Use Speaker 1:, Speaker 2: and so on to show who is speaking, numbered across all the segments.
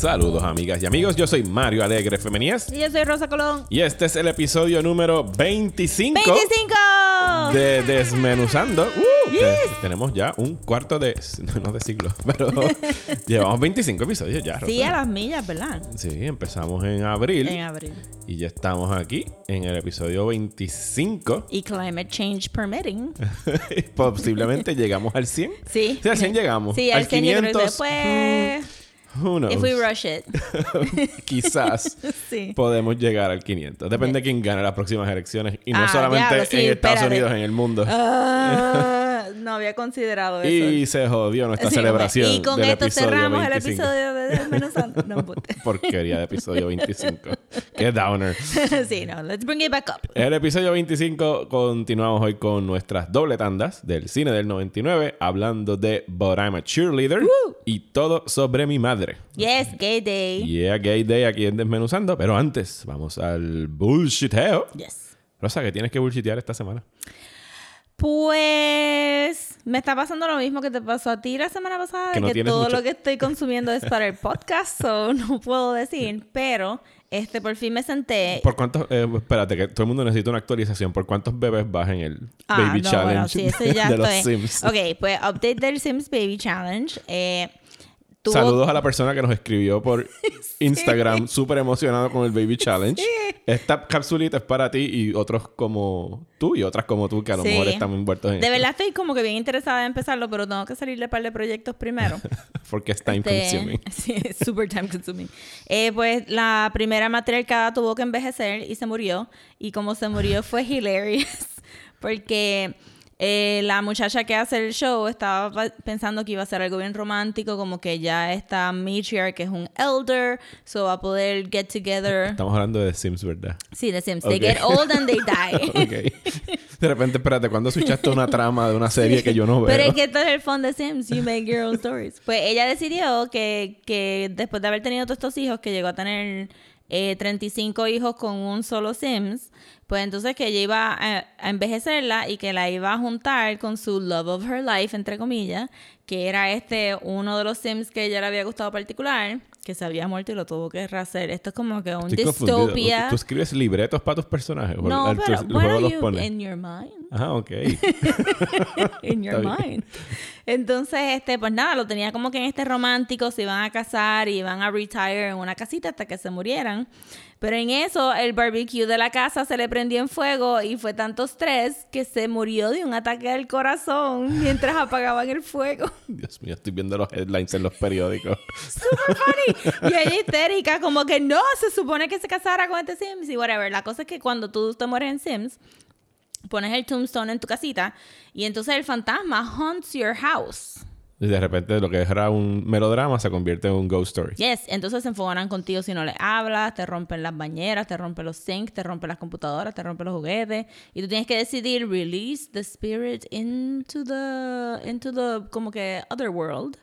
Speaker 1: Saludos amigas y amigos, yo soy Mario Alegre Femenías
Speaker 2: Y yo soy Rosa Colón.
Speaker 1: y este es el episodio número 25,
Speaker 2: 25.
Speaker 1: de Desmenuzando. Uh,
Speaker 2: Yes.
Speaker 1: tenemos ya un cuarto de, no de siglo, pero llevamos 25 episodios ya. Rosa.
Speaker 2: Sí, a las millas, ¿verdad?
Speaker 1: Sí, empezamos en abril
Speaker 2: En abril.
Speaker 1: y ya estamos aquí en el episodio 25.
Speaker 2: Y climate change permitting.
Speaker 1: Posiblemente llegamos al 100.
Speaker 2: Sí.
Speaker 1: Sí, al 100 llegamos.
Speaker 2: Sí,
Speaker 1: al
Speaker 2: al 100 yo creo que
Speaker 1: 500.
Speaker 2: después.
Speaker 1: Who knows?
Speaker 2: If we rush it.
Speaker 1: Quizás
Speaker 2: Sí.
Speaker 1: podemos llegar al 500. Depende de quién gane las próximas elecciones. Y no
Speaker 2: Ah,
Speaker 1: solamente
Speaker 2: diablo, sí,
Speaker 1: en Estados
Speaker 2: espérate.
Speaker 1: Unidos, en el mundo.
Speaker 2: Ah, no había considerado eso.
Speaker 1: y se jodió nuestra
Speaker 2: Sí,
Speaker 1: celebración.
Speaker 2: Y con
Speaker 1: del
Speaker 2: esto cerramos
Speaker 1: 25.
Speaker 2: el episodio de Desmenuzando. No.
Speaker 1: Porquería de episodio 25. Qué downer.
Speaker 2: sí, no. Let's bring it back up.
Speaker 1: En el episodio 25 continuamos hoy con nuestras doble tandas del cine del 99, hablando de But I'm a Cheerleader y todo sobre mi madre.
Speaker 2: Yes, gay day.
Speaker 1: Yeah, Gay Day aquí en Desmenuzando. Pero antes, vamos al bullshiteo.
Speaker 2: Yes.
Speaker 1: Rosa, ¿qué tienes que bullshitear esta semana?
Speaker 2: Pues me está pasando lo mismo que te pasó a ti la semana pasada,
Speaker 1: Que
Speaker 2: de
Speaker 1: no
Speaker 2: que todo
Speaker 1: mucho-
Speaker 2: lo que estoy consumiendo es para el podcast, so no puedo decir, pero este por fin me senté.
Speaker 1: ¿Por cuántos? eh, espérate, que todo el mundo necesita una actualización. ¿Por cuántos bebés vas en el
Speaker 2: Ah,
Speaker 1: Baby
Speaker 2: no,
Speaker 1: Challenge
Speaker 2: bueno, sí, ya
Speaker 1: de los. Sims?
Speaker 2: Ok, pues update del Sims Baby Challenge. Eh, tuvo-
Speaker 1: Saludos a la persona que nos escribió por Instagram, súper emocionado con el Baby Challenge. Esta capsulita es para ti y otros como tú y otras como tú que a lo
Speaker 2: Sí.
Speaker 1: mejor están envueltos en
Speaker 2: De
Speaker 1: esto,
Speaker 2: verdad estoy como que bien interesada en empezarlo, pero tengo que salirle un par de proyectos primero.
Speaker 1: porque es time
Speaker 2: Este,
Speaker 1: consuming.
Speaker 2: Sí, es super time consuming. Eh, pues la primera matriarcada tuvo que envejecer y se murió. Y como se murió fue hilarious. Porque eh, la muchacha que hace el show estaba pensando que iba a ser algo bien romántico, como que ya está matriarch, que es un elder, so va a poder get together.
Speaker 1: Estamos hablando de Sims, ¿verdad?
Speaker 2: Sí, The Sims.
Speaker 1: Ok.
Speaker 2: They get old and they die.
Speaker 1: ok. De repente, espérate, ¿cuándo switchaste una trama de una serie que yo no veo?
Speaker 2: Pero es que esto es el fun de Sims, you make your own stories. Pues ella decidió que, que después de haber tenido todos estos hijos, que llegó a tener eh, 35 hijos con un solo Sims, pues entonces que ella iba a, a envejecerla y que la iba a juntar con su love of her life, entre comillas, que era este, uno de los Sims que ella le había gustado particular, que se había muerto y lo tuvo que rehacer. Esto es como que un
Speaker 1: Estoy
Speaker 2: distopia.
Speaker 1: ¿Tú escribes libretos para tus personajes? ¿O
Speaker 2: No,
Speaker 1: el-
Speaker 2: pero bueno,
Speaker 1: los
Speaker 2: you-
Speaker 1: pone?
Speaker 2: in your mind.
Speaker 1: Ah, ok.
Speaker 2: in your
Speaker 1: Está bien.
Speaker 2: mind. Entonces, este, pues nada, lo tenía como que en este romántico, se iban a casar y iban a retire en una casita hasta que se murieran. Pero en eso, el barbecue de la casa se le prendió en fuego y fue tanto estrés que se murió de un ataque al corazón mientras apagaban el fuego.
Speaker 1: Dios mío, estoy viendo los headlines en los periódicos.
Speaker 2: Super funny. Y ella histérica, como que no, se supone que se casara con este Sims y whatever. La cosa es que cuando tú te mueres en Sims, pones el tombstone en tu casita y entonces el fantasma haunts your house.
Speaker 1: Y de repente lo que era un melodrama se convierte en un ghost story.
Speaker 2: Yes, entonces se enfogonan contigo si no le hablas, te rompen las bañeras, te rompen los sinks, te rompen las computadoras, te rompen los juguetes y tú tienes que decidir release the spirit into the into the como que other world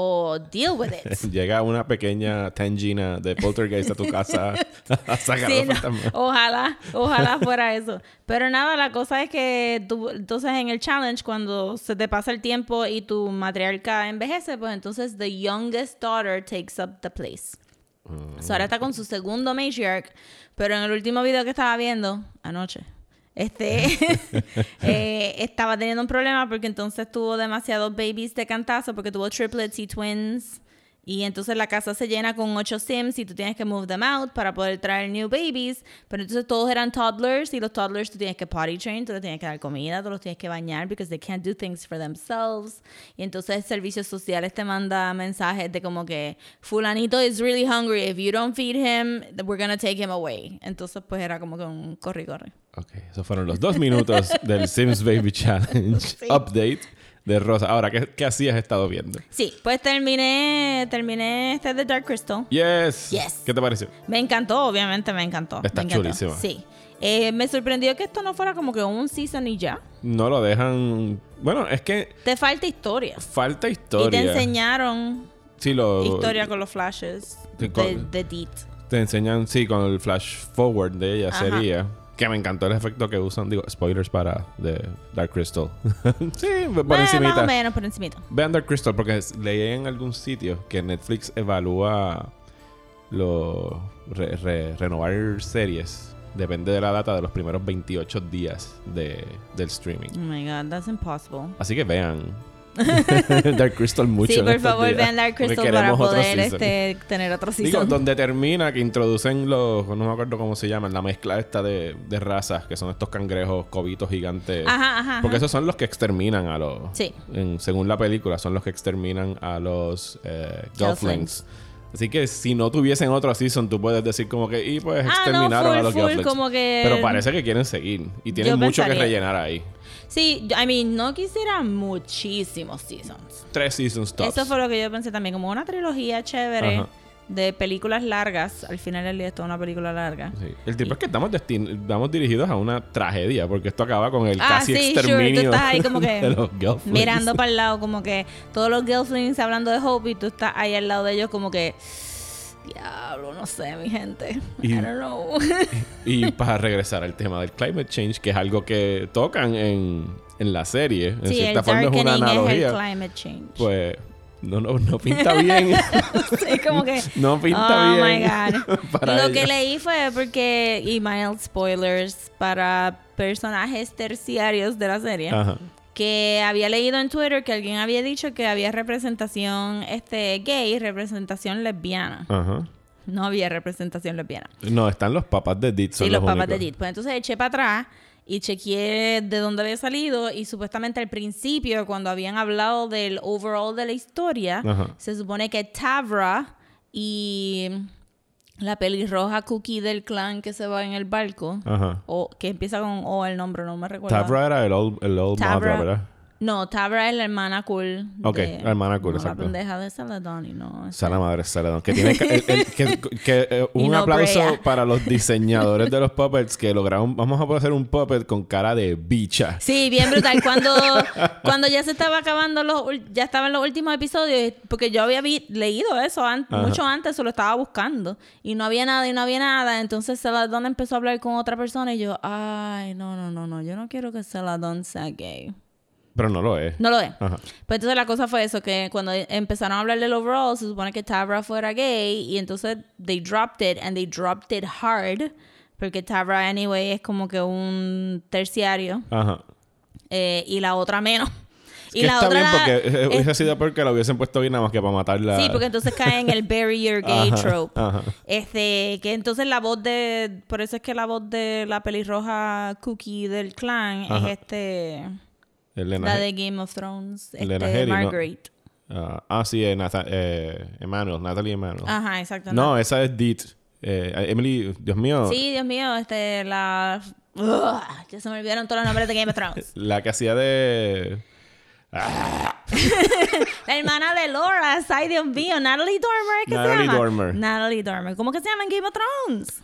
Speaker 2: o deal with it.
Speaker 1: Llega una pequeña tangina de poltergeist a tu casa a sacar
Speaker 2: Sí,
Speaker 1: los
Speaker 2: no,
Speaker 1: fantasmas.
Speaker 2: ojalá, ojalá fuera eso. Pero nada, la cosa es que tú, entonces en el challenge, cuando se te pasa el tiempo y tu matriarca envejece, pues entonces the youngest daughter takes up the place. So, ahora está con su segundo matriarch, pero en el último video que estaba viendo anoche, este eh, estaba teniendo un problema porque entonces tuvo demasiados babies de cantazo porque tuvo triplets y twins. Y entonces la casa se llena con ocho Sims y tú tienes que move them out para poder traer new babies. Pero entonces todos eran toddlers y los toddlers tú tienes que potty train, tú les tienes que dar comida, tú los tienes que bañar because they can't do things for themselves. Y entonces servicios sociales te manda mensajes de como que fulanito is really hungry, if you don't feed him, we're gonna take him away. Entonces pues era como que un corre corre.
Speaker 1: Ok, esos fueron los dos minutos del Sims Baby Challenge Update. De Rosa. Ahora, ¿qué, qué así has estado viendo?
Speaker 2: Sí, pues terminé, terminé este de Dark Crystal.
Speaker 1: Yes.
Speaker 2: Yes.
Speaker 1: ¿Qué te pareció?
Speaker 2: Me encantó, obviamente me encantó.
Speaker 1: Está
Speaker 2: me encantó.
Speaker 1: chulísima.
Speaker 2: Sí. Eh, me sorprendió que esto no fuera como que un season y ya.
Speaker 1: No lo dejan. Bueno, es que
Speaker 2: Te falta historia.
Speaker 1: falta
Speaker 2: Y
Speaker 1: historia.
Speaker 2: te enseñaron
Speaker 1: Sí, lo.
Speaker 2: historia con los flashes
Speaker 1: Sí,
Speaker 2: de, de Deet.
Speaker 1: Te enseñan, sí, con el flash forward de ella
Speaker 2: Ajá.
Speaker 1: sería. Que me encantó el efecto que usan. Digo, spoilers para de Dark Crystal. sí, por
Speaker 2: Bueno,
Speaker 1: encimita.
Speaker 2: más o menos por encimita.
Speaker 1: Vean Dark Crystal porque leí en algún sitio que Netflix evalúa re- re- renovar series. Depende de la data de los primeros 28 días de, del streaming.
Speaker 2: Oh my god, that's impossible.
Speaker 1: Así que vean Dark Crystal mucho.
Speaker 2: sí, por favor,
Speaker 1: días,
Speaker 2: vean Dark Crystal para poder este, tener otro
Speaker 1: Digo,
Speaker 2: season.
Speaker 1: donde termina que introducen los, no me acuerdo cómo se llaman, la mezcla esta de, de razas, que son estos cangrejos cobitos gigantes.
Speaker 2: Ajá, ajá.
Speaker 1: Porque
Speaker 2: ajá.
Speaker 1: esos son los que exterminan a los.
Speaker 2: Sí.
Speaker 1: en- según la película, son los que exterminan a los eh,
Speaker 2: Gelflings.
Speaker 1: Así que si no tuviesen otro season, tú puedes decir como que, y pues
Speaker 2: Ah, no,
Speaker 1: exterminaron
Speaker 2: full,
Speaker 1: a los
Speaker 2: full,
Speaker 1: Gelflings.
Speaker 2: como que-
Speaker 1: Pero parece que quieren seguir. Y tienen
Speaker 2: Yo
Speaker 1: mucho que rellenar ahí.
Speaker 2: Sí, I mean, no quisiera muchísimos seasons.
Speaker 1: Tres seasons tops.
Speaker 2: Eso fue lo que yo pensé también, como una trilogía chévere
Speaker 1: Ajá.
Speaker 2: de películas largas. Al final del día es una película larga.
Speaker 1: Sí. El tipo es que estamos, estamos dirigidos a una tragedia, porque esto acaba con el
Speaker 2: Ah,
Speaker 1: casi
Speaker 2: sí, sure,
Speaker 1: exterminio
Speaker 2: tú estás ahí como que
Speaker 1: de los.
Speaker 2: Mirando para el lado, como que todos los Gelflings hablando de Hope y tú estás ahí al lado de ellos como que... Diablo, no sé, mi gente.
Speaker 1: Y-
Speaker 2: I don't know.
Speaker 1: Y para regresar al tema del climate change, que es algo que tocan en, en la serie, en
Speaker 2: sí, el
Speaker 1: cierta forma es una
Speaker 2: darkening es el
Speaker 1: analogía,
Speaker 2: climate change.
Speaker 1: pues no, no, no pinta bien.
Speaker 2: Sí, como que...
Speaker 1: no pinta
Speaker 2: oh
Speaker 1: bien.
Speaker 2: my God.
Speaker 1: para
Speaker 2: Lo
Speaker 1: ella.
Speaker 2: que leí fue porque, y mild spoilers para personajes terciarios de la serie,
Speaker 1: Ajá.
Speaker 2: Que había leído en Twitter que alguien había dicho que había representación este gay, representación lesbiana.
Speaker 1: Ajá.
Speaker 2: No había representación lesbiana.
Speaker 1: No, están los papás de Dit. son
Speaker 2: Sí, los papás
Speaker 1: únicos.
Speaker 2: de Edith. Pues entonces eché para atrás y chequeé de dónde había salido y supuestamente al principio cuando habían hablado del overall de la historia,
Speaker 1: Ajá.
Speaker 2: se supone que Tavra y la pelirroja Cookie del clan que se va en el barco,
Speaker 1: Ajá.
Speaker 2: o que empieza con O el nombre, no me recuerdo.
Speaker 1: Tabra era el old, el old
Speaker 2: Tabra.
Speaker 1: Madra, ¿verdad?
Speaker 2: No, Tabra es la hermana cool.
Speaker 1: Ok,
Speaker 2: de-
Speaker 1: la hermana cool,
Speaker 2: no,
Speaker 1: exacto.
Speaker 2: La pendeja de Saladón y no.
Speaker 1: Sana madre Saladón. Que tiene que, el- el- que- que, eh, un
Speaker 2: no
Speaker 1: aplauso
Speaker 2: Brea.
Speaker 1: para los diseñadores de los puppets que lograron. Vamos a hacer un puppet con cara de bicha.
Speaker 2: Sí, bien brutal. Cuando, cuando ya se estaba acabando, los, ya estaban los últimos episodios, porque yo había vi- leído eso an-
Speaker 1: Ajá.
Speaker 2: mucho antes, se lo estaba buscando. Y no había nada y no había nada. Entonces Celadón empezó a hablar con otra persona y yo, ay, no, no, no, no, yo no quiero que Celadón sea gay.
Speaker 1: Pero no lo es.
Speaker 2: No lo es.
Speaker 1: Ajá.
Speaker 2: Pues entonces la cosa fue eso, que cuando empezaron a hablar del overall, se supone que Tabra fuera gay y entonces they dropped it and they dropped it hard, porque Tabra anyway es como que un terciario
Speaker 1: Ajá.
Speaker 2: eh, y la otra menos.
Speaker 1: Que
Speaker 2: Y la
Speaker 1: está
Speaker 2: otra
Speaker 1: bien porque eh,
Speaker 2: es-
Speaker 1: hubiese sido porque lo hubiesen puesto bien nada más que para matarla.
Speaker 2: Sí, porque entonces cae en el bury your gay
Speaker 1: Ajá,
Speaker 2: trope.
Speaker 1: ajá.
Speaker 2: Este, que entonces la voz de, por eso es que la voz de la pelirroja Cookie del clan
Speaker 1: Ajá.
Speaker 2: es este,
Speaker 1: Elena
Speaker 2: la de Game of Thrones,
Speaker 1: Elena
Speaker 2: este,
Speaker 1: Headey, ¿no?
Speaker 2: Margaret.
Speaker 1: Ah, ah, sí, eh, eh, Emmanuel, Natalie Emmanuel.
Speaker 2: Ajá, exacto.
Speaker 1: no, esa es Dit. Eh, Emily, Dios mío.
Speaker 2: Sí, Dios mío, este, la... Ugh, ya se me olvidaron todos los nombres de Game of Thrones.
Speaker 1: La que hacía de.
Speaker 2: La hermana de Laura, ay Dios mío, Natalie Dormer, ¿qué
Speaker 1: Natalie
Speaker 2: se llama?
Speaker 1: Dormer.
Speaker 2: Natalie Dormer. ¿Cómo que se llama en Game of Thrones?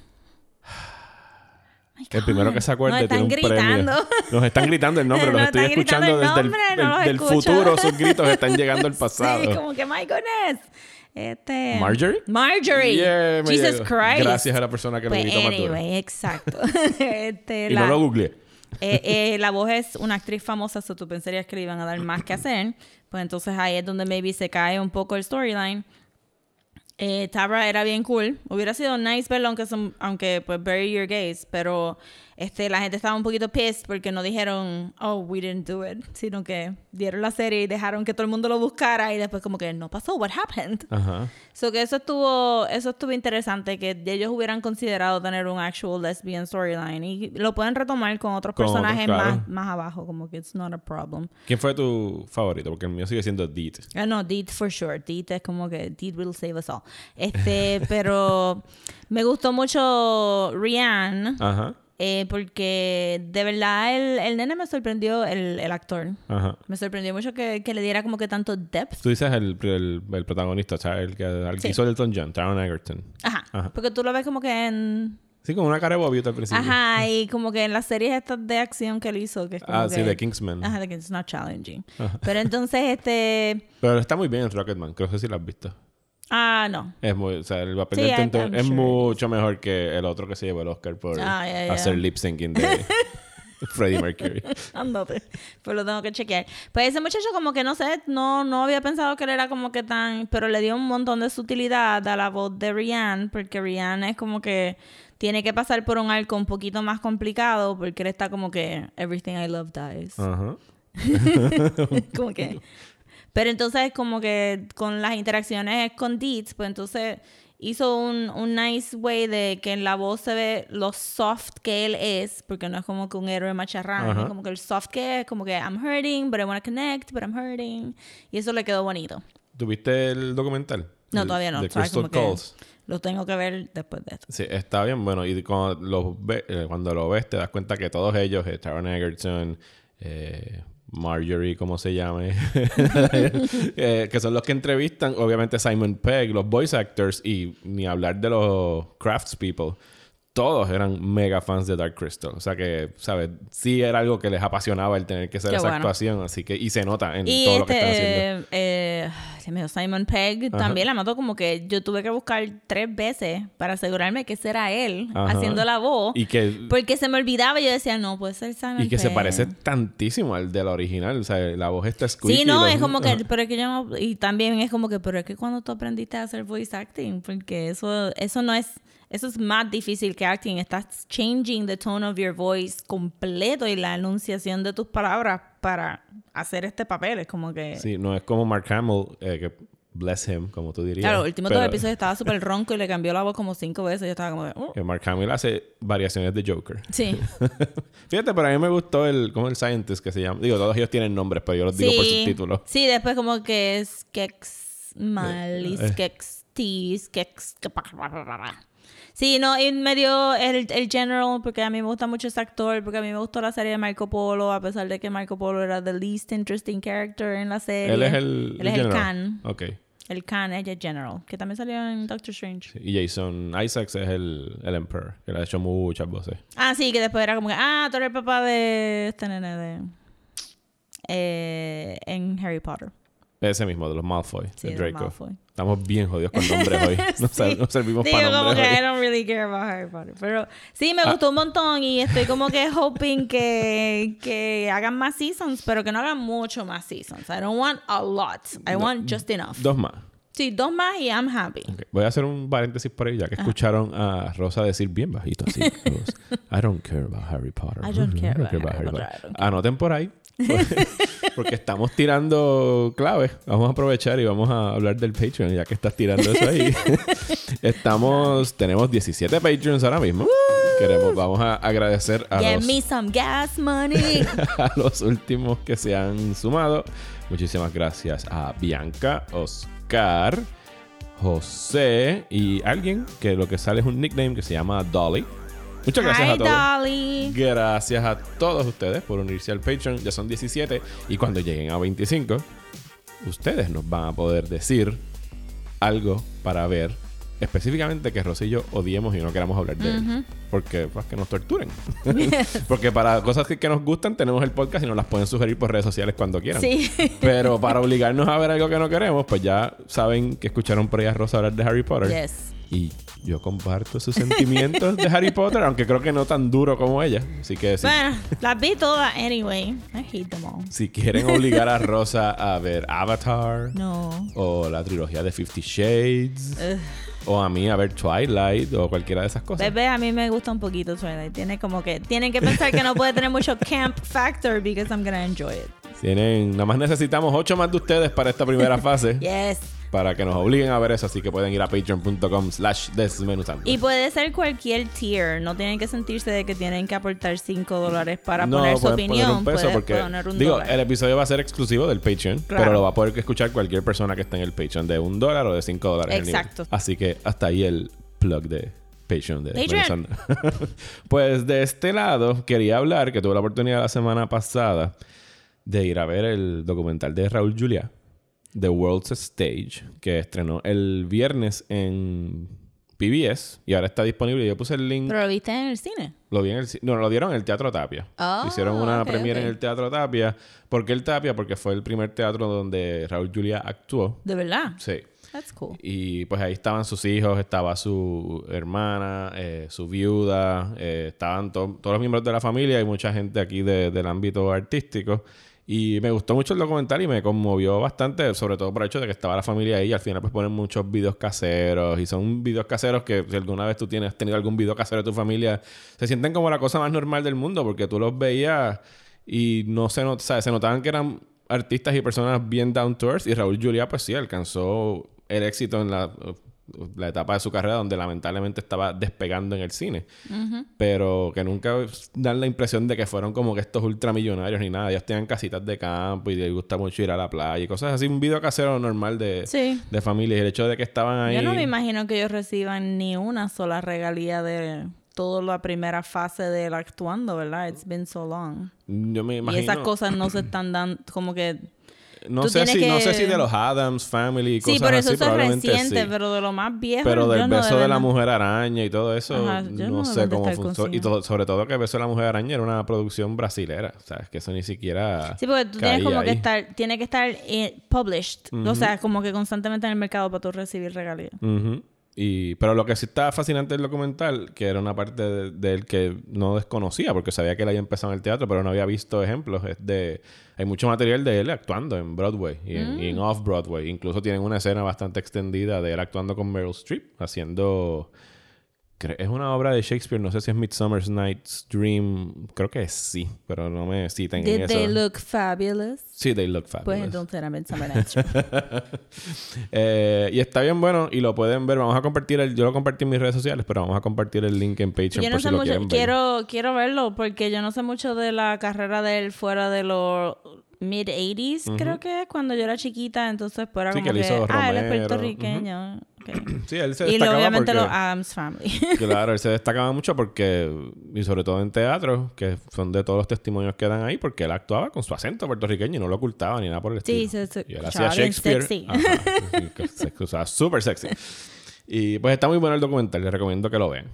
Speaker 2: My
Speaker 1: El primero que se acuerde
Speaker 2: Nos
Speaker 1: tiene un
Speaker 2: gritando.
Speaker 1: premio. Nos están gritando el nombre,
Speaker 2: Nos
Speaker 1: los estoy escuchando
Speaker 2: el
Speaker 1: desde el,
Speaker 2: nombre, no
Speaker 1: el-
Speaker 2: los
Speaker 1: del futuro. Sus gritos están llegando al pasado.
Speaker 2: Sí, como que my goodness. Este...
Speaker 1: ¿Marjorie?
Speaker 2: Marjorie.
Speaker 1: Yeah, me
Speaker 2: Jesus
Speaker 1: llegó.
Speaker 2: Christ.
Speaker 1: Gracias a la persona que
Speaker 2: Pues
Speaker 1: lo gritó
Speaker 2: anyway, exacto. este,
Speaker 1: Y
Speaker 2: la,
Speaker 1: no lo googleé.
Speaker 2: eh, eh, la voz es una actriz famosa, so tú pensarías que le iban a dar más que hacer. Pues entonces ahí es donde maybe se cae un poco el storyline. Eh, Tabra era bien cool. Hubiera sido nice verlo aunque, son, aunque pues bury your gays, pero este, la gente estaba un poquito pissed porque no dijeron, oh, we didn't do it, sino que dieron la serie y dejaron que todo el mundo lo buscara y después como que no pasó, what happened?
Speaker 1: Ajá.
Speaker 2: So que eso estuvo, eso estuvo interesante, que ellos hubieran considerado tener un actual lesbian storyline y lo pueden retomar con otros
Speaker 1: Con otros,
Speaker 2: personajes
Speaker 1: claro.
Speaker 2: más, más abajo, como que it's not a problem.
Speaker 1: ¿Quién fue tu favorito? Porque el mío sigue siendo Dit.
Speaker 2: Ah, no, Deed for sure. Deed es como que Deed will save us all. Este, pero me gustó mucho Rihanna.
Speaker 1: Ajá.
Speaker 2: Eh, porque de verdad el, el nene me sorprendió, el, el actor.
Speaker 1: Ajá.
Speaker 2: Me sorprendió mucho que, que le diera como que tanto depth.
Speaker 1: Tú dices el, el, protagonista, o sea, el que, el
Speaker 2: Sí.
Speaker 1: hizo Elton John, Taron Egerton.
Speaker 2: Ajá.
Speaker 1: Ajá.
Speaker 2: Porque tú lo ves como que en...
Speaker 1: Sí, con una cara de bobito al principio.
Speaker 2: Ajá, y como que en las series estas de acción que él hizo, que es como
Speaker 1: Ah,
Speaker 2: que...
Speaker 1: sí, de Kingsman.
Speaker 2: Ajá, de it's not challenging. Pero entonces, este...
Speaker 1: Pero está muy bien en Rocketman, creo que sí lo has visto.
Speaker 2: Ah, no.
Speaker 1: Es muy, o sea, el papel
Speaker 2: Sí,
Speaker 1: de
Speaker 2: I'm-
Speaker 1: Elton John
Speaker 2: I'm
Speaker 1: es
Speaker 2: sure
Speaker 1: mucho mejor que el otro que se llevó el Oscar por
Speaker 2: Ah,
Speaker 1: hacer lip syncing de Freddie Mercury.
Speaker 2: Ándate. Pues lo tengo que chequear. Pues ese muchacho como que no sé, no, no había pensado que él era como que tan... Pero le dio un montón de sutilidad a la voz de Rihanna, porque Rihanna es como que tiene que pasar por un arco un poquito más complicado, porque él está como que Everything I Love Dies.
Speaker 1: Ajá.
Speaker 2: como que... Pero entonces como que con las interacciones con Deeds, pues entonces hizo un, un nice way de que en la voz se ve lo soft que él es, porque no es como que un héroe macharrán,
Speaker 1: Ajá.
Speaker 2: es como que el soft que es, como que I'm hurting, but I want to connect, but I'm hurting. Y eso le quedó bonito.
Speaker 1: ¿Tuviste el documental?
Speaker 2: No,
Speaker 1: El-
Speaker 2: todavía no.
Speaker 1: De. Crystal
Speaker 2: Como que
Speaker 1: Calls.
Speaker 2: lo tengo que ver después de esto.
Speaker 1: Sí, está bien bueno. Y cuando lo, ve- eh, cuando lo ves, te das cuenta que todos ellos, eh, Taron Egerton, eh, Marjorie, como se llame, eh, que son los que entrevistan, obviamente Simon Pegg, los voice actors, y ni hablar de los craftspeople. Todos eran mega fans de Dark Crystal. O sea que, ¿sabes? Sí era algo que les apasionaba el tener que hacer
Speaker 2: Qué
Speaker 1: esa
Speaker 2: bueno.
Speaker 1: actuación. Así que... Y se nota en
Speaker 2: Y
Speaker 1: todo lo que están haciendo.
Speaker 2: este, eh, mío, Simon Pegg también la mató como que yo tuve que buscar tres veces para asegurarme que ese era él
Speaker 1: Ajá.
Speaker 2: haciendo la voz.
Speaker 1: Y que...
Speaker 2: Porque se me olvidaba y yo decía, no, puede ser Simon
Speaker 1: Y que se
Speaker 2: Pegg.
Speaker 1: parece tantísimo al de la original. O sea, la voz está squeaky.
Speaker 2: Sí, no,
Speaker 1: los-
Speaker 2: es como
Speaker 1: Ajá.
Speaker 2: que, pero es que yo no, y también es como que, pero es que cuando tú aprendiste a hacer voice acting, porque eso, eso no es, eso es más difícil que acting, estás changing the tone of your voice completo y la enunciación de tus palabras para hacer este papel, es como que...
Speaker 1: Sí, no es como Mark Hamill, eh, que bless him, como tú dirías.
Speaker 2: Claro, el último
Speaker 1: Pero
Speaker 2: dos episodios estaba súper ronco y le cambió la voz como cinco veces. Yo estaba como, "Oh".
Speaker 1: Que Mark Hamill hace variaciones de Joker.
Speaker 2: sí.
Speaker 1: Fíjate, pero a mí me gustó el, como el Scientist que se llama. Digo, todos ellos tienen nombres, pero yo los digo por sus títulos.
Speaker 2: Sí, después como que es Kex Malis,
Speaker 1: Eh, eh.
Speaker 2: Kex Tis, Kex... Sí, no, y me dio el, el General porque a mí me gusta mucho ese actor, porque a mí me gustó la serie de Marco Polo, a pesar de que Marco Polo era the least interesting character en la serie.
Speaker 1: Él es el.
Speaker 2: Él es el. Khan.
Speaker 1: Ok.
Speaker 2: El Khan, es General, que también salió en Doctor Strange.
Speaker 1: Y Jason Isaacs es el, el Emperor, que le ha hecho muchas voces.
Speaker 2: Ah, sí, que después era como que, ah, tú eres el papá de este nene de... Eh, en Harry Potter.
Speaker 1: Ese mismo, de los Malfoy,
Speaker 2: Sí,
Speaker 1: de Draco.
Speaker 2: Malfoy.
Speaker 1: Estamos bien jodidos con nombres hoy. No,
Speaker 2: Sí.
Speaker 1: no servimos
Speaker 2: Digo,
Speaker 1: para
Speaker 2: como
Speaker 1: nombres
Speaker 2: que I
Speaker 1: hoy.
Speaker 2: don't really care about Harry Potter. Pero sí,
Speaker 1: Ah.
Speaker 2: me gustó un montón y estoy como que hoping que, que hagan más seasons, pero que no hagan mucho más seasons. I don't want a lot. I want just enough.
Speaker 1: Dos más.
Speaker 2: Sí, dos más y I'm happy.
Speaker 1: Ok, Voy a hacer un paréntesis por ahí, ya que escucharon a Rosa decir bien bajito así. I don't care about Harry Potter.
Speaker 2: I don't care about Harry Potter, I care.
Speaker 1: Anoten por ahí. Porque, estamos tirando claves. Vamos a aprovechar y vamos a hablar del Patreon, ya que estás tirando eso ahí. estamos, tenemos 17 Patreons ahora mismo. Queremos, vamos a agradecer a
Speaker 2: Get
Speaker 1: los,
Speaker 2: me some gas money.
Speaker 1: a los últimos que se han sumado. Muchísimas gracias a Bianca, Oscar, José y alguien que lo que sale es un nickname que se llama Dolly. Muchas gracias
Speaker 2: Hi,
Speaker 1: a todos.
Speaker 2: Dolly.
Speaker 1: Gracias a todos ustedes por unirse al Patreon. Ya son 17 y cuando lleguen a 25, ustedes nos van a poder decir algo para ver. Específicamente que Rosillo odiemos y no queramos hablar de él. Porque pues, que nos torturen. Porque para cosas que, que nos gustan tenemos el podcast y nos las pueden sugerir por redes sociales cuando quieran.
Speaker 2: Sí.
Speaker 1: Pero para obligarnos a ver algo que no queremos, pues ya saben que escucharon por ahí a Rosa hablar de Harry Potter.
Speaker 2: Yes.
Speaker 1: Y yo comparto sus sentimientos de Harry Potter, aunque creo que no tan duro como ella. Así que si,
Speaker 2: Bueno, las vi todas anyway. I hate them all.
Speaker 1: si quieren obligar a Rosa a ver Avatar
Speaker 2: No.
Speaker 1: o la trilogía de Fifty Shades o a mí a ver Twilight o cualquiera de esas cosas.
Speaker 2: Bebé, a mí me gusta un poquito Twilight. Tiene como que... Tienen que pensar que no puede tener mucho camp factor because I'm gonna enjoy it.
Speaker 1: Tienen, nada más necesitamos ocho más de ustedes para esta primera fase.
Speaker 2: Yes.
Speaker 1: Para que nos obliguen a ver eso. Así que pueden ir a patreon.com slash desmenuzando.
Speaker 2: Y puede ser cualquier tier. No tienen que sentirse de que tienen que aportar 5 dólares para
Speaker 1: no,
Speaker 2: poner su
Speaker 1: pueden poner
Speaker 2: opinión.
Speaker 1: un peso porque
Speaker 2: poner un
Speaker 1: digo,
Speaker 2: dólar.
Speaker 1: el episodio va a ser exclusivo del Patreon,
Speaker 2: Claro.
Speaker 1: pero lo va a poder escuchar cualquier persona que esté en el Patreon de un dólar o de cinco dólares. el nivel.
Speaker 2: Exacto.
Speaker 1: Así que hasta ahí el plug de Patreon de
Speaker 2: Patreon.
Speaker 1: Pues de este lado quería hablar, que tuve la oportunidad la semana pasada de ir a ver el documental de Raúl Julia, The World's Stage, que estrenó el viernes en PBS y ahora está disponible. Yo puse el link.
Speaker 2: Pero lo viste en el cine.
Speaker 1: Lo vi en el No, lo dieron en el Teatro Tapia.
Speaker 2: Ah,
Speaker 1: Hicieron una
Speaker 2: ok,
Speaker 1: premiere
Speaker 2: ok.
Speaker 1: en el Teatro Tapia. ¿Por qué el Tapia? Porque fue el primer teatro donde Raúl Julia actuó.
Speaker 2: De verdad.
Speaker 1: Sí.
Speaker 2: That's cool.
Speaker 1: Y pues ahí estaban sus hijos, estaba su hermana, eh, su viuda, eh, estaban to- todos los miembros de la familia y mucha gente aquí de- del ámbito artístico. Y me gustó mucho el documental y me conmovió bastante, sobre todo por el hecho de que estaba la familia ahí. Y al final pues ponen muchos videos caseros y son videos caseros que si alguna vez tú tienes tenido algún video casero de tu familia, se sienten como la cosa más normal del mundo porque tú los veías y no se, not- se notaban que eran artistas y personas bien down to earth. Y Raúl Julia pues sí alcanzó el éxito en la, la etapa de su carrera donde lamentablemente estaba despegando en el cine pero que nunca dan la impresión de que fueron como que estos ultramillonarios ni nada ellos tenían casitas de campo y les gusta mucho ir a la playa y cosas así un video casero normal de,
Speaker 2: Sí.
Speaker 1: de familia y el hecho de que estaban ahí
Speaker 2: Yo no me imagino que ellos reciban ni una sola regalía de toda la primera fase del actuando, ¿verdad? It's been so long.
Speaker 1: yo me imagino
Speaker 2: Y esas cosas no se están dando, como que...
Speaker 1: no sé si no sé si de los Adams Family y
Speaker 2: Sí,
Speaker 1: cosas
Speaker 2: por eso
Speaker 1: así
Speaker 2: eso es
Speaker 1: probablemente
Speaker 2: reciente,
Speaker 1: sí.
Speaker 2: pero de lo más viejo...
Speaker 1: Pero del
Speaker 2: no
Speaker 1: beso de la mujer araña y todo eso,
Speaker 2: Ajá,
Speaker 1: no,
Speaker 2: no
Speaker 1: sé cómo funciona. Y todo- sobre todo que beso de la mujer araña era una producción brasilera. O sea, es que eso ni siquiera.
Speaker 2: Sí, porque tú tienes como que estar, tiene que estar eh, published, o sea, como que constantemente en el mercado para tú recibir regalías.
Speaker 1: Ujú. Y, pero lo que sí está fascinante del documental, que era una parte de, de él que no desconocía, porque sabía que él había empezado en el teatro, pero no había visto ejemplos, es de... Hay mucho material de él actuando en Broadway y en, en
Speaker 2: Mm.
Speaker 1: Off-Broadway. Incluso tienen una escena bastante extendida de él actuando con Meryl Streep, haciendo... Es una obra de Shakespeare, no sé si es Midsummer's Night's Dream, creo que sí, pero no me citen en
Speaker 2: Did
Speaker 1: eso.
Speaker 2: they look fabulous?
Speaker 1: Sí, they look fabulous.
Speaker 2: Pues entonces era Midsummer Night's Dream.
Speaker 1: Eh, y está bien bueno y lo pueden ver. Vamos a compartir el, yo lo compartí en mis redes sociales, pero vamos a compartir el link en Patreon
Speaker 2: Yo no
Speaker 1: por si
Speaker 2: sé
Speaker 1: lo
Speaker 2: mucho,
Speaker 1: quieren ver.
Speaker 2: quiero, quiero verlo porque yo no sé mucho de la carrera de él fuera de los mid 80s, creo que es cuando yo era chiquita, entonces pues era
Speaker 1: Sí,
Speaker 2: como
Speaker 1: que él hizo
Speaker 2: ah, él es puertorriqueño. Ok.
Speaker 1: Sí, él se
Speaker 2: Y
Speaker 1: destacaba
Speaker 2: obviamente
Speaker 1: porque,
Speaker 2: los Adams Family.
Speaker 1: claro, él se destacaba mucho porque y sobre todo en teatro, que son de todos los testimonios que dan ahí, porque él actuaba con su acento puertorriqueño y no lo ocultaba ni nada por el
Speaker 2: Sí,
Speaker 1: estilo.
Speaker 2: se
Speaker 1: y él hacía Shakespeare.
Speaker 2: sexy.
Speaker 1: Y escuchaba súper sexy. Y pues está muy bueno el documental, les recomiendo que lo vean.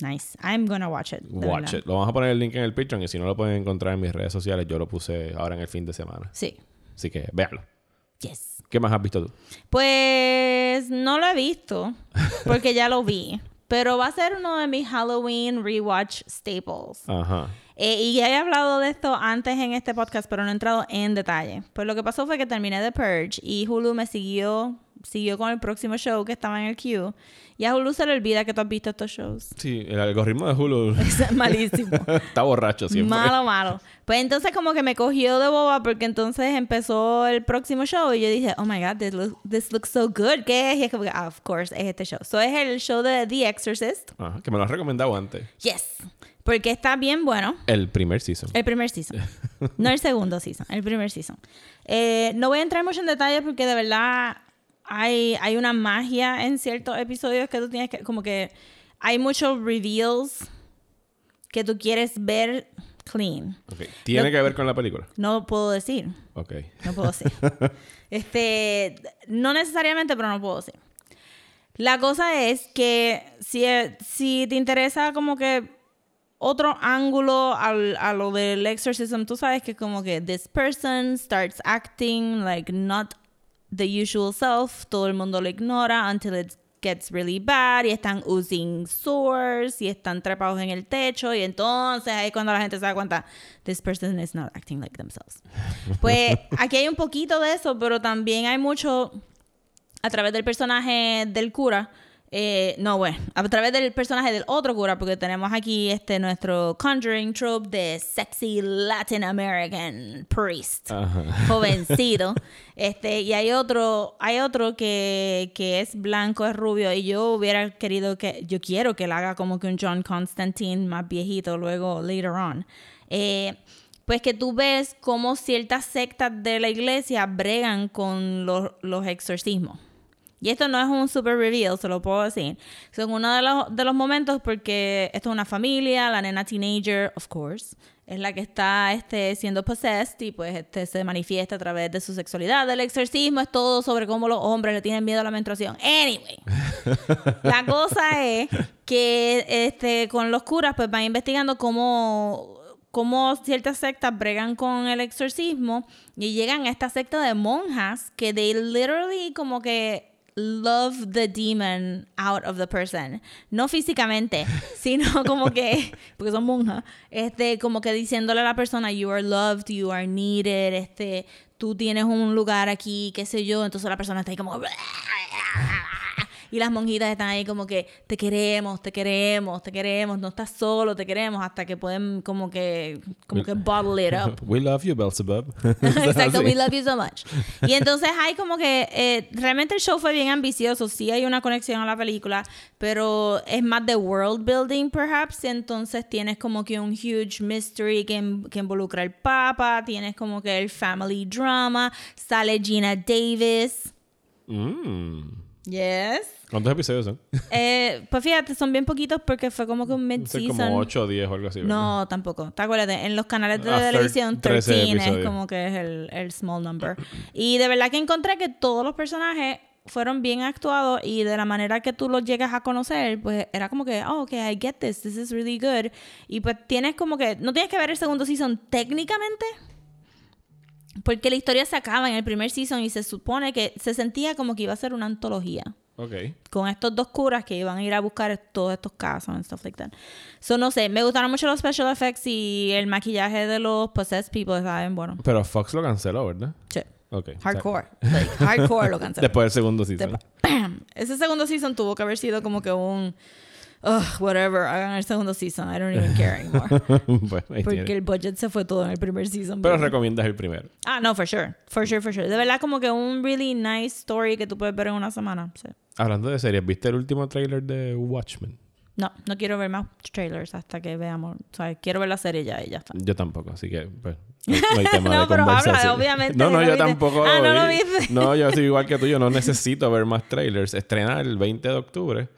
Speaker 2: nice. I'm gonna watch it.
Speaker 1: Watch
Speaker 2: verdad.
Speaker 1: it. Lo vamos a poner el link en el Patreon y si no lo pueden encontrar en mis redes sociales, yo lo puse ahora en el fin de semana.
Speaker 2: Sí.
Speaker 1: Así que véanlo.
Speaker 2: Yes.
Speaker 1: ¿Qué más has visto tú?
Speaker 2: Pues no lo he visto porque ya lo vi. Pero va a ser uno de mis Halloween rewatch staples.
Speaker 1: Ajá.
Speaker 2: Eh, y ya he hablado de esto antes en este podcast, pero no he entrado en detalle. Pues lo que pasó fue que terminé The Purge y Hulu me siguió, siguió con el próximo show que estaba en el queue. Y a Hulu se le olvida que tú has visto estos shows.
Speaker 1: Sí, el algoritmo de Hulu
Speaker 2: Es malísimo.
Speaker 1: está borracho siempre.
Speaker 2: Malo, malo. Pues entonces como que me cogió de boba porque entonces empezó el próximo show y yo dije, oh my God, this, look- this looks so good. ¿Qué es? Y es como que, ah, of course, es este show. So es el show de The Exorcist.
Speaker 1: Ajá, que me lo has recomendado antes.
Speaker 2: Yes. Porque está bien bueno.
Speaker 1: El primer season.
Speaker 2: El primer season. No el segundo season, el primer season. Eh, no voy a entrar mucho en detalle porque de verdad hay, hay una magia en ciertos episodios que tú tienes que, como que hay muchos reveals que tú quieres ver clean.
Speaker 1: Ok. ¿Tiene que ver con la película?
Speaker 2: No puedo decir,
Speaker 1: Ok.
Speaker 2: no puedo decir. este, no necesariamente, pero no puedo decir. La cosa es que si, si te interesa como que otro ángulo al, a lo del exorcism, tú sabes que como que this person starts acting like not the usual self, todo el mundo lo ignora until it gets really bad y están using swords y están trepados en el techo y entonces ahí es cuando la gente se da cuenta this person is not acting like themselves. Pues aquí hay un poquito de eso, pero también hay mucho a través del personaje del cura. Eh, no, bueno, a través del personaje del otro cura, porque tenemos aquí este nuestro Conjuring trope de sexy Latin American priest,
Speaker 1: Ajá.
Speaker 2: jovencito. este, y hay otro, hay otro que, que es blanco, es rubio, y yo hubiera querido que, yo quiero que él haga como que un John Constantine más viejito, luego later on. Eh, pues que tú ves cómo ciertas sectas de la iglesia bregan con los, los exorcismos. Y esto no es un super reveal, se lo puedo decir. Son uno de los, de los momentos porque esto es una familia, la nena teenager, of course, es la que está este, siendo possessed y pues este, se manifiesta a través de su sexualidad. El exorcismo es todo sobre cómo los hombres le tienen miedo a la menstruación. Anyway, la cosa es que este, con los curas pues van investigando cómo cómo ciertas sectas bregan con el exorcismo y llegan a esta secta de monjas que they literally como que love the demon out of the person. No físicamente, sino como que, porque son monjas, este, como que diciéndole a la persona, you are loved, you are needed, este, tú tienes un lugar aquí, qué sé yo, entonces la persona está ahí como... Y las monjitas están ahí como que te queremos, te queremos, te queremos, no estás solo, te queremos, hasta que pueden como que, como que bottle it up.
Speaker 1: We love you, Beelzebub.
Speaker 2: Exacto, we love you so much. Y entonces hay como que eh, realmente el show fue bien ambicioso, sí hay una conexión a la película, pero es más de world building perhaps, entonces tienes como que un huge mystery que, que involucra al papa, tienes como que el family drama, sale Gina Davis.
Speaker 1: Mm.
Speaker 2: Yes.
Speaker 1: ¿Cuántos episodios son?
Speaker 2: Eh, pues fíjate, son bien poquitos porque fue como que un
Speaker 1: Son
Speaker 2: mid-season.
Speaker 1: como 8 o 10 o algo así. ¿verdad?
Speaker 2: No, tampoco. Te acuerdas, en los canales de
Speaker 1: Ah,
Speaker 2: televisión,
Speaker 1: 13
Speaker 2: 13 es
Speaker 1: episodios.
Speaker 2: como que es el, el small number. Y de verdad que encontré que todos los personajes fueron bien actuados y de la manera que tú los llegas a conocer, pues era como que, oh, ok, I get this, this is really good. Y pues tienes como que, no tienes que ver el segundo season técnicamente, porque la historia se acaba en el primer season y se supone que se sentía como que iba a ser una antología
Speaker 1: Ok.
Speaker 2: con estos dos curas que iban a ir a buscar todos estos casos and stuff like that. So, no sé, me gustaron mucho los special effects y el maquillaje de los possessed people, ¿saben? Bueno,
Speaker 1: Pero Fox lo canceló, ¿verdad?
Speaker 2: sí.
Speaker 1: Ok.
Speaker 2: Hardcore. Like, hardcore lo canceló.
Speaker 1: Después del segundo season.
Speaker 2: Ese segundo season tuvo que haber sido como que un... Ugh, whatever, hagan el segundo season. I don't even care anymore.
Speaker 1: bueno, ahí
Speaker 2: Porque
Speaker 1: tiene.
Speaker 2: el budget se fue todo en el primer season.
Speaker 1: Pero recomiendas el primero.
Speaker 2: Ah, no, for sure. For sure, for sure. De verdad, como que un really nice story que tú puedes ver en una semana. Sí.
Speaker 1: Hablando de series, ¿viste el último tráiler de Watchmen?
Speaker 2: No, no quiero ver más trailers hasta que veamos. O sea, quiero ver la serie ya y ya está.
Speaker 1: Yo tampoco, así que pues, no hay tema
Speaker 2: No,
Speaker 1: de
Speaker 2: pero habla, obviamente,
Speaker 1: No, no,
Speaker 2: ¿lo
Speaker 1: yo
Speaker 2: viste?
Speaker 1: tampoco.
Speaker 2: Ah, ¿no lo
Speaker 1: vi.
Speaker 2: viste?
Speaker 1: No, yo soy igual que tú. Yo no necesito ver más trailers. Estrena el 20 de octubre.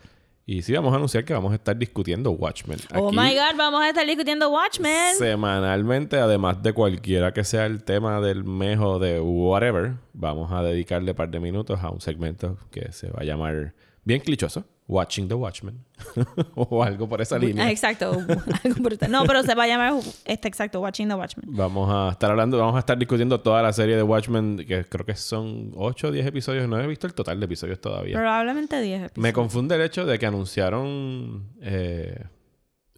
Speaker 1: Y sí, vamos a anunciar que vamos a estar discutiendo Watchmen.
Speaker 2: Oh my god, vamos a estar discutiendo Watchmen.
Speaker 1: Semanalmente, además de cualquiera que sea el tema del mes o de whatever, vamos a dedicarle un par de minutos a un segmento que se va a llamar bien clichoso, Watching the Watchmen. o algo por esa línea.
Speaker 2: Ah, exacto. Algo por no, pero se va a llamar este exacto, Watching the Watchmen.
Speaker 1: Vamos a estar hablando, vamos a estar discutiendo toda la serie de Watchmen, que creo que son 8 o 10 episodios. No he visto el total de episodios todavía.
Speaker 2: Probablemente 10 episodios.
Speaker 1: Me confunde el hecho de que anunciaron eh,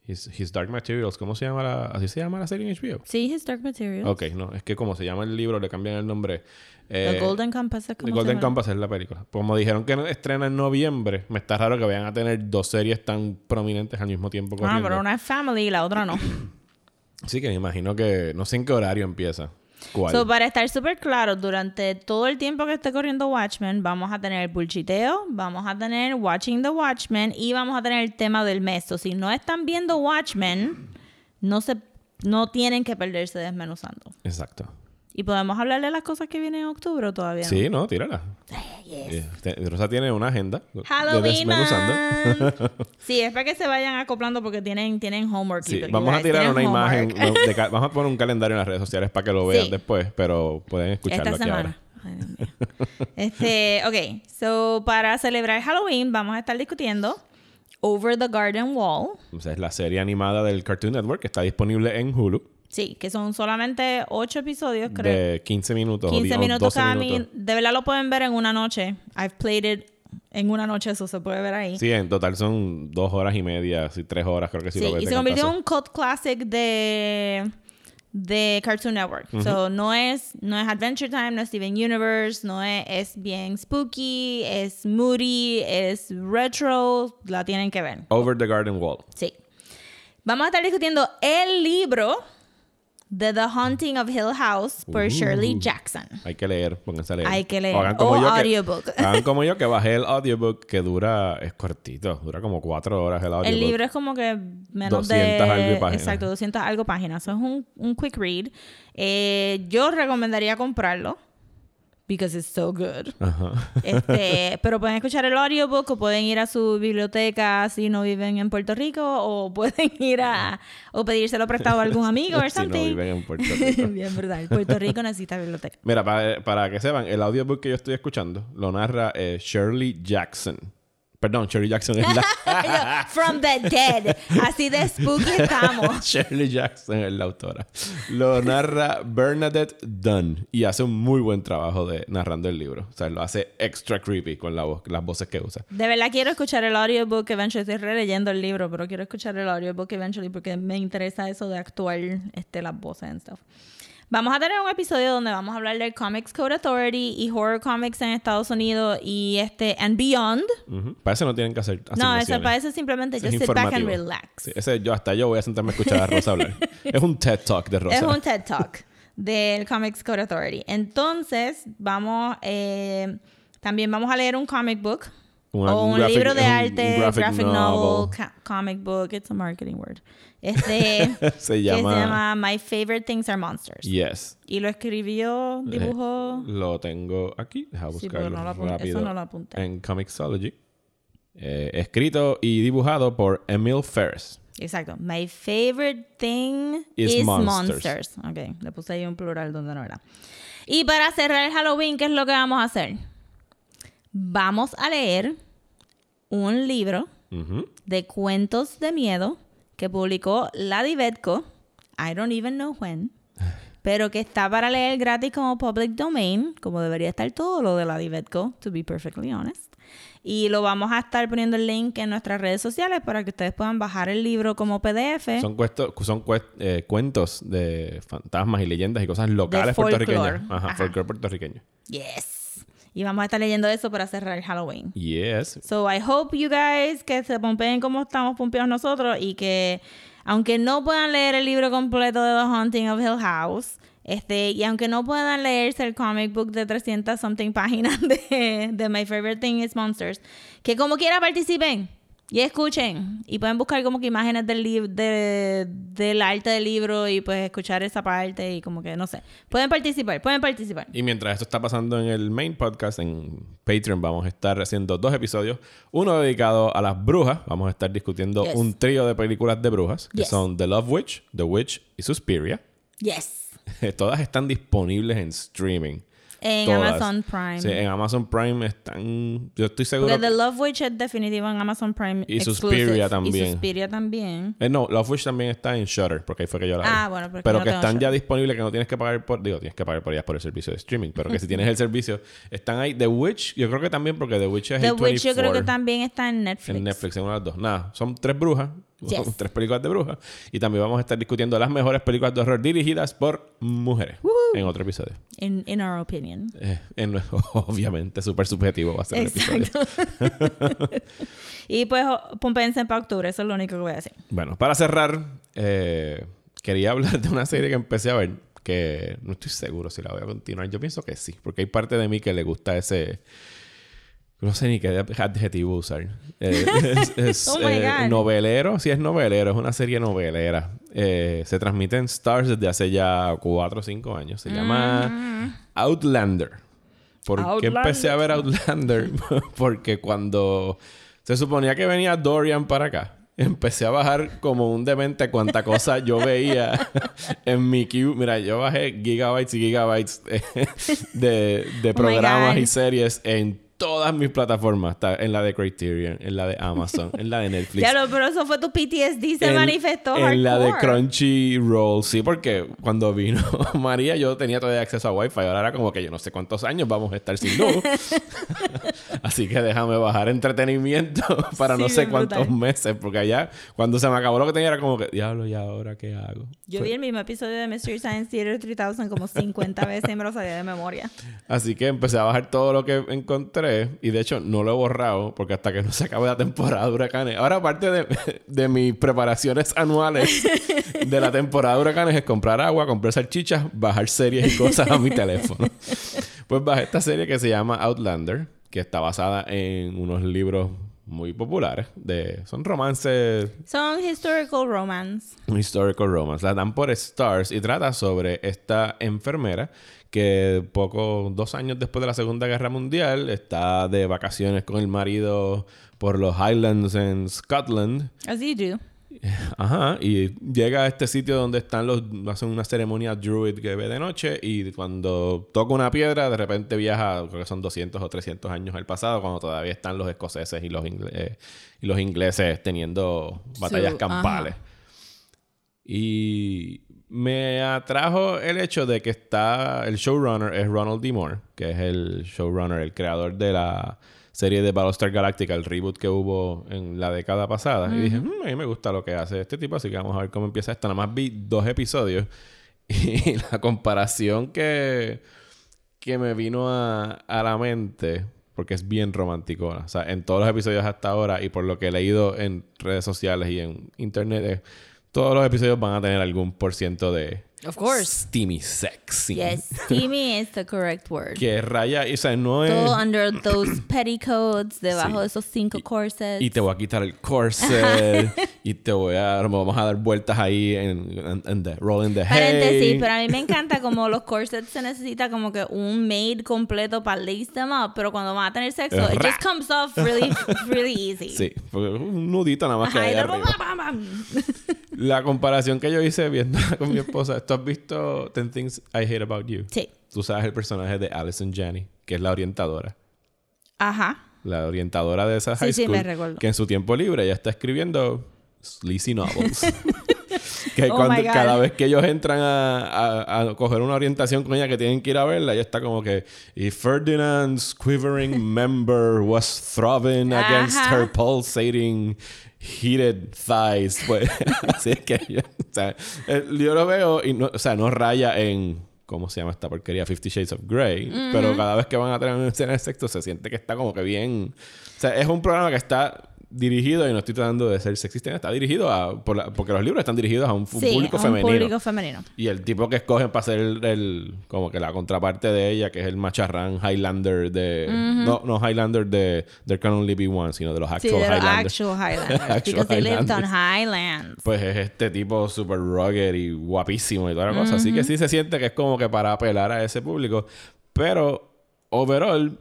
Speaker 1: His, His Dark Materials. ¿Cómo se llama la, ¿Así se llama la serie en HBO?
Speaker 2: Sí, His Dark Materials.
Speaker 1: Ok, no, es que como se llama el libro, le cambian el nombre. Eh,
Speaker 2: The Golden Compass es
Speaker 1: The
Speaker 2: como
Speaker 1: Golden. Compass es la película. Como dijeron que estrena en noviembre, me está raro que vayan a tener dos series tan prominentes al mismo tiempo
Speaker 2: Ah,
Speaker 1: corriendo.
Speaker 2: pero una es Family y la otra no.
Speaker 1: Sí, que me imagino que no sé en qué horario empieza. ¿Cuál?
Speaker 2: So, para estar súper claro, durante todo el tiempo que esté corriendo Watchmen, vamos a tener bullshiteo, vamos a tener Watching the Watchmen y vamos a tener el tema del mes. So, si no están viendo Watchmen, no se no tienen que perderse desmenuzando.
Speaker 1: Exacto.
Speaker 2: Y podemos hablar de las cosas que vienen en octubre o todavía no?
Speaker 1: Sí, no, tírala. Eh, te- Rosa tiene una agenda de
Speaker 2: Halloween. month. sí, es para que se vayan acoplando porque tienen, tienen homework.
Speaker 1: Sí, vamos a tirar una
Speaker 2: homework.
Speaker 1: imagen, de vamos a poner un calendario en las redes sociales para que lo vean
Speaker 2: Sí.
Speaker 1: después, pero pueden escucharlo
Speaker 2: Esta
Speaker 1: aquí
Speaker 2: semana.
Speaker 1: ahora.
Speaker 2: Ay, Dios mío. Este, ok. So, para celebrar Halloween, vamos a estar discutiendo Over the Garden Wall.
Speaker 1: O sea, es la serie animada del Cartoon Network que está disponible en Hulu
Speaker 2: Sí, que son solamente ocho episodios, creo.
Speaker 1: de 15 minutos o
Speaker 2: 15
Speaker 1: di- o
Speaker 2: minutos
Speaker 1: 12
Speaker 2: cada
Speaker 1: minutos.
Speaker 2: De verdad lo pueden ver en una noche. I've played it en una noche, eso se puede ver ahí.
Speaker 1: Sí, en total son dos horas y media, así tres horas creo que sí,
Speaker 2: Sí,
Speaker 1: lo ves
Speaker 2: y se convirtió en un cult classic de de Cartoon Network. So, no es no es Adventure Time, no es Steven Universe, no es es bien spooky, es moody, es retro, la tienen que ver.
Speaker 1: Over the Garden Wall.
Speaker 2: Sí. Vamos a estar discutiendo el libro de The Haunting of Hill House por Shirley Jackson.
Speaker 1: Hay que leer, pónganse a leer.
Speaker 2: Hay que leer.
Speaker 1: O hagan
Speaker 2: O
Speaker 1: como yo
Speaker 2: audiobook.
Speaker 1: Que, hagan como yo que bajé el audiobook que dura, es cortito, dura como cuatro horas el audiobook.
Speaker 2: El libro es como que menos
Speaker 1: 200
Speaker 2: de...
Speaker 1: algo páginas.
Speaker 2: Exacto, 200 algo páginas. Eso es un, un quick read. Eh, yo recomendaría comprarlo. Because it's so good.
Speaker 1: Ajá.
Speaker 2: Este, pero pueden escuchar el audiobook o pueden ir a su biblioteca si no viven en Puerto Rico o pueden ir a o pedírselo prestado a algún amigo o
Speaker 1: si no
Speaker 2: something.
Speaker 1: viven en Puerto Rico.
Speaker 2: Bien, verdad. Puerto Rico necesita biblioteca.
Speaker 1: Mira, para, para que sepan, el audiobook que yo estoy escuchando lo narra eh, Shirley Jackson. Perdón, Shirley Jackson es la...
Speaker 2: From the dead. Así de spooky estamos.
Speaker 1: Shirley Jackson es la autora. Lo narra Bernadette Dunn y hace un muy buen trabajo de narrando el libro. O sea, lo hace extra creepy con la voz, las voces que usa.
Speaker 2: De verdad quiero escuchar el audiobook eventually. Estoy releyendo el libro, pero quiero escuchar el audiobook eventually porque me interesa eso de actuar este, las voces and stuff. Vamos a tener un episodio donde vamos a hablar del Comics Code Authority y horror comics en Estados Unidos y este and beyond.
Speaker 1: Ujú. Para eso no tienen que hacer
Speaker 2: No, eso
Speaker 1: asignaciones.
Speaker 2: parece simplemente
Speaker 1: es
Speaker 2: just sit back and relax.
Speaker 1: Sí, ese yo hasta yo voy a sentarme a escuchar a Rosa hablar. es un TED Talk de Rosa.
Speaker 2: Es un TED Talk del Comics Code Authority. Entonces, vamos, eh, también vamos a leer un comic book
Speaker 1: Una-
Speaker 2: o
Speaker 1: un
Speaker 2: un
Speaker 1: graphic-
Speaker 2: libro de arte,
Speaker 1: graphic
Speaker 2: graphic,
Speaker 1: novel.
Speaker 2: novel, comic book, it's a marketing word. Este,
Speaker 1: Se
Speaker 2: que
Speaker 1: llama-
Speaker 2: se llama My Favorite Things Are Monsters.
Speaker 1: Yes.
Speaker 2: Y lo escribió, dibujó.
Speaker 1: Lo tengo aquí. Deja
Speaker 2: Sí,
Speaker 1: buscarlo
Speaker 2: pero no apunté.
Speaker 1: rápido.
Speaker 2: Eso no lo apunté.
Speaker 1: En Comixology. Eh, escrito y dibujado por Emil Ferris.
Speaker 2: Exacto. My favorite thing
Speaker 1: Is
Speaker 2: is,
Speaker 1: monsters.
Speaker 2: monsters. Ok, le puse ahí un plural donde no era. Y para cerrar el Halloween, ¿qué es lo que vamos a hacer? Vamos a leer un libro de cuentos de miedo que publicó la Divetco. I don't even know when. Pero que está para leer gratis como public domain, como debería estar todo lo de la Divetco, to be perfectly honest. Y lo vamos a estar poniendo el link en nuestras redes sociales para que ustedes puedan bajar el libro como PDF.
Speaker 1: Son, cuesto- son cuest- eh, cuentos de fantasmas y leyendas y cosas locales puertorriqueñas. Ajá,
Speaker 2: Ajá.
Speaker 1: folclore puertorriqueño.
Speaker 2: Yes. Y vamos a estar leyendo eso para cerrar el Halloween.
Speaker 1: Yes.
Speaker 2: So I hope you guys que se pompeen como estamos pompeados nosotros y que aunque no puedan leer el libro completo de The Haunting of Hill House, este, y aunque no puedan leerse el comic book de 300 something páginas de, de My Favorite Thing is Monsters, que como quiera participen y escuchen y pueden buscar como que imágenes del de, del arte del libro y pues escuchar esa parte y como que no sé, pueden participar, pueden participar.
Speaker 1: Y mientras esto está pasando en el main podcast, en Patreon, vamos a estar haciendo dos episodios. Uno dedicado a las brujas. Vamos a estar discutiendo
Speaker 2: Yes.
Speaker 1: un trío de películas de brujas, que
Speaker 2: Yes.
Speaker 1: son The Love Witch, The Witch y Suspiria.
Speaker 2: Yes.
Speaker 1: Todas están disponibles en streaming.
Speaker 2: En
Speaker 1: Todas.
Speaker 2: Amazon Prime.
Speaker 1: Sí, en Amazon Prime están... Yo estoy seguro...
Speaker 2: Porque The Love Witch es definitivo en Amazon Prime.
Speaker 1: Y
Speaker 2: exclusive.
Speaker 1: Suspiria también.
Speaker 2: Y Suspiria también.
Speaker 1: Eh, no, Love Witch también está en Shutter, porque ahí fue que yo la vi.
Speaker 2: Ah, bueno, porque
Speaker 1: pero
Speaker 2: no
Speaker 1: que
Speaker 2: tengo
Speaker 1: están ya disponibles, que no tienes que pagar por... Digo, tienes que pagar por ellas por el servicio de streaming, pero que si tienes el servicio, están ahí. The Witch, yo creo que también, porque The Witch es
Speaker 2: The
Speaker 1: A24
Speaker 2: Witch yo creo que también está en Netflix.
Speaker 1: en Netflix, en una de las dos. Nada, son tres brujas,
Speaker 2: Yes.
Speaker 1: tres películas de brujas. Y también vamos a estar discutiendo las mejores películas de horror dirigidas por mujeres en otro episodio.
Speaker 2: In, in our opinion.
Speaker 1: Eh, en- obviamente, súper subjetivo va a ser el episodio.
Speaker 2: Exacto. y pues pompense para octubre, eso es lo único que voy a decir.
Speaker 1: Bueno, para cerrar, eh, quería hablar de una serie que empecé a ver que no estoy seguro si la voy a continuar. Yo pienso que sí, porque hay parte de mí que le gusta ese. No sé ni qué adjetivo usar. Eh, es es,
Speaker 2: Oh
Speaker 1: eh, novelero, sí es novelero, es una serie novelera. Eh, se transmite en Stars desde hace ya cuatro o cinco años. Se llama Outlander. ¿Por qué empecé a ver Outlander? Porque cuando se suponía que venía Dorian para acá, empecé a bajar como un demente cuanta cosa yo veía en mi queue. Mira, yo bajé gigabytes y gigabytes de, de
Speaker 2: Oh
Speaker 1: programas y series en todas mis plataformas. Está en la de Criterion, en la de Amazon, en la de Netflix.
Speaker 2: Claro, pero eso fue tu PTSD, se
Speaker 1: En-
Speaker 2: manifestó.
Speaker 1: En la de. Crunchyroll, sí, porque cuando vino María yo tenía todavía acceso a Wi-Fi. Ahora era como que yo no sé cuántos años vamos a estar sin luz. Así que déjame bajar entretenimiento para no sé cuántos
Speaker 2: brutal.
Speaker 1: meses. Porque allá, cuando se me acabó lo que tenía, era como que, diablo, ¿y ahora qué hago?
Speaker 2: Yo
Speaker 1: Fue-
Speaker 2: vi el mismo episodio de Mystery Science Theater 3000 como 50 veces y me lo sabía de memoria.
Speaker 1: Así que empecé a bajar todo lo que encontré. Y de hecho, no lo he borrado porque hasta que no se acabe la temporada de huracanes. Ahora, aparte de, de mis preparaciones anuales de la temporada de huracanes, es comprar agua, comprar salchichas, bajar series y cosas a mi teléfono. Pues bajé esta serie que se llama Outlander, que está basada en unos libros muy populares. De, son romances
Speaker 2: Son historical romance.
Speaker 1: historical romance. La dan por Stars y trata sobre esta enfermera que poco, dos años después de la Segunda Guerra Mundial, está de vacaciones con el marido por los Highlands en Scotland.
Speaker 2: As you do.
Speaker 1: Ajá, y llega a este sitio donde están los, hacen una ceremonia druid que ve de noche y cuando toca una piedra, de repente viaja, creo que son 200 o 300 años al pasado, cuando todavía están los escoceses y los, ingle- eh, y los ingleses teniendo batallas campales. Y me atrajo el hecho de que está, el showrunner es Ronald D. Moore, que es el showrunner, el creador de la serie de Battlestar Galactica, el reboot que hubo en la década pasada. Y dije, "Mm, a mí me gusta lo que hace este tipo, así que vamos a ver cómo empieza esto. Nada más vi dos episodios y la comparación que, que me vino a, a la mente, porque es bien romántico. O sea, en todos los episodios hasta ahora y por lo que he leído en redes sociales y en internet, todos los episodios van a tener algún por ciento de
Speaker 2: Of course.
Speaker 1: steamy sexy.
Speaker 2: Yes, steamy is the correct word.
Speaker 1: Que raya, o sea, no es...
Speaker 2: Todo under those petticoats, debajo de esos cinco corsets.
Speaker 1: Y te voy a quitar el corset y te voy a... Vamos a dar vueltas ahí en, en, the, rolling the hay.
Speaker 2: Paréntesis, pero a mí me encanta como los corsets se necesita como que un maid completo para lace them up, pero cuando van a tener sexo, it just comes off really, really easy.
Speaker 1: Sí, porque un nudito nada más que
Speaker 2: Ajá, bam, bam.
Speaker 1: La comparación que yo hice viendo con mi esposa, ¿tú has visto 10 Things I Hate About You?
Speaker 2: Sí.
Speaker 1: Tú sabes el personaje de Alison Janney, que es la orientadora.
Speaker 2: Ajá.
Speaker 1: La orientadora de esa
Speaker 2: Sí,
Speaker 1: high
Speaker 2: sí,
Speaker 1: school.
Speaker 2: me recuerdo.
Speaker 1: Que en su tiempo libre ella está escribiendo sleazy novels. que
Speaker 2: Oh
Speaker 1: cuando,
Speaker 2: my God.
Speaker 1: cada vez que ellos entran a, a- a coger una orientación con ella que tienen que ir a verla, ella está como que If Ferdinand's quivering member was throbbing against her pulsating heated thighs. Pues así es que ella- o sea, eh, yo lo veo y no, o sea, no raya en ¿cómo se llama esta porquería? Fifty Shades of Grey. Pero cada vez que van a tener una escena de sexo se siente que está como que bien... O sea, es un programa que está dirigido, y no estoy tratando de ser sexista, está dirigido a... por la- porque los libros están dirigidos a un,
Speaker 2: Sí,
Speaker 1: público
Speaker 2: a un
Speaker 1: femenino.
Speaker 2: público femenino.
Speaker 1: Y el tipo que escogen para ser el, el- como que la contraparte de ella, que es el macharrán Highlander de... No, no Highlander de There Can Only Be One, sino de los
Speaker 2: Sí,
Speaker 1: actual
Speaker 2: de los
Speaker 1: Highlanders.
Speaker 2: actual Highlanders.
Speaker 1: Actual
Speaker 2: because they lived on. Highlands.
Speaker 1: Pues es este tipo super rugged y guapísimo y toda la cosa. Así que sí se siente que es como que para apelar a ese público. Pero, overall,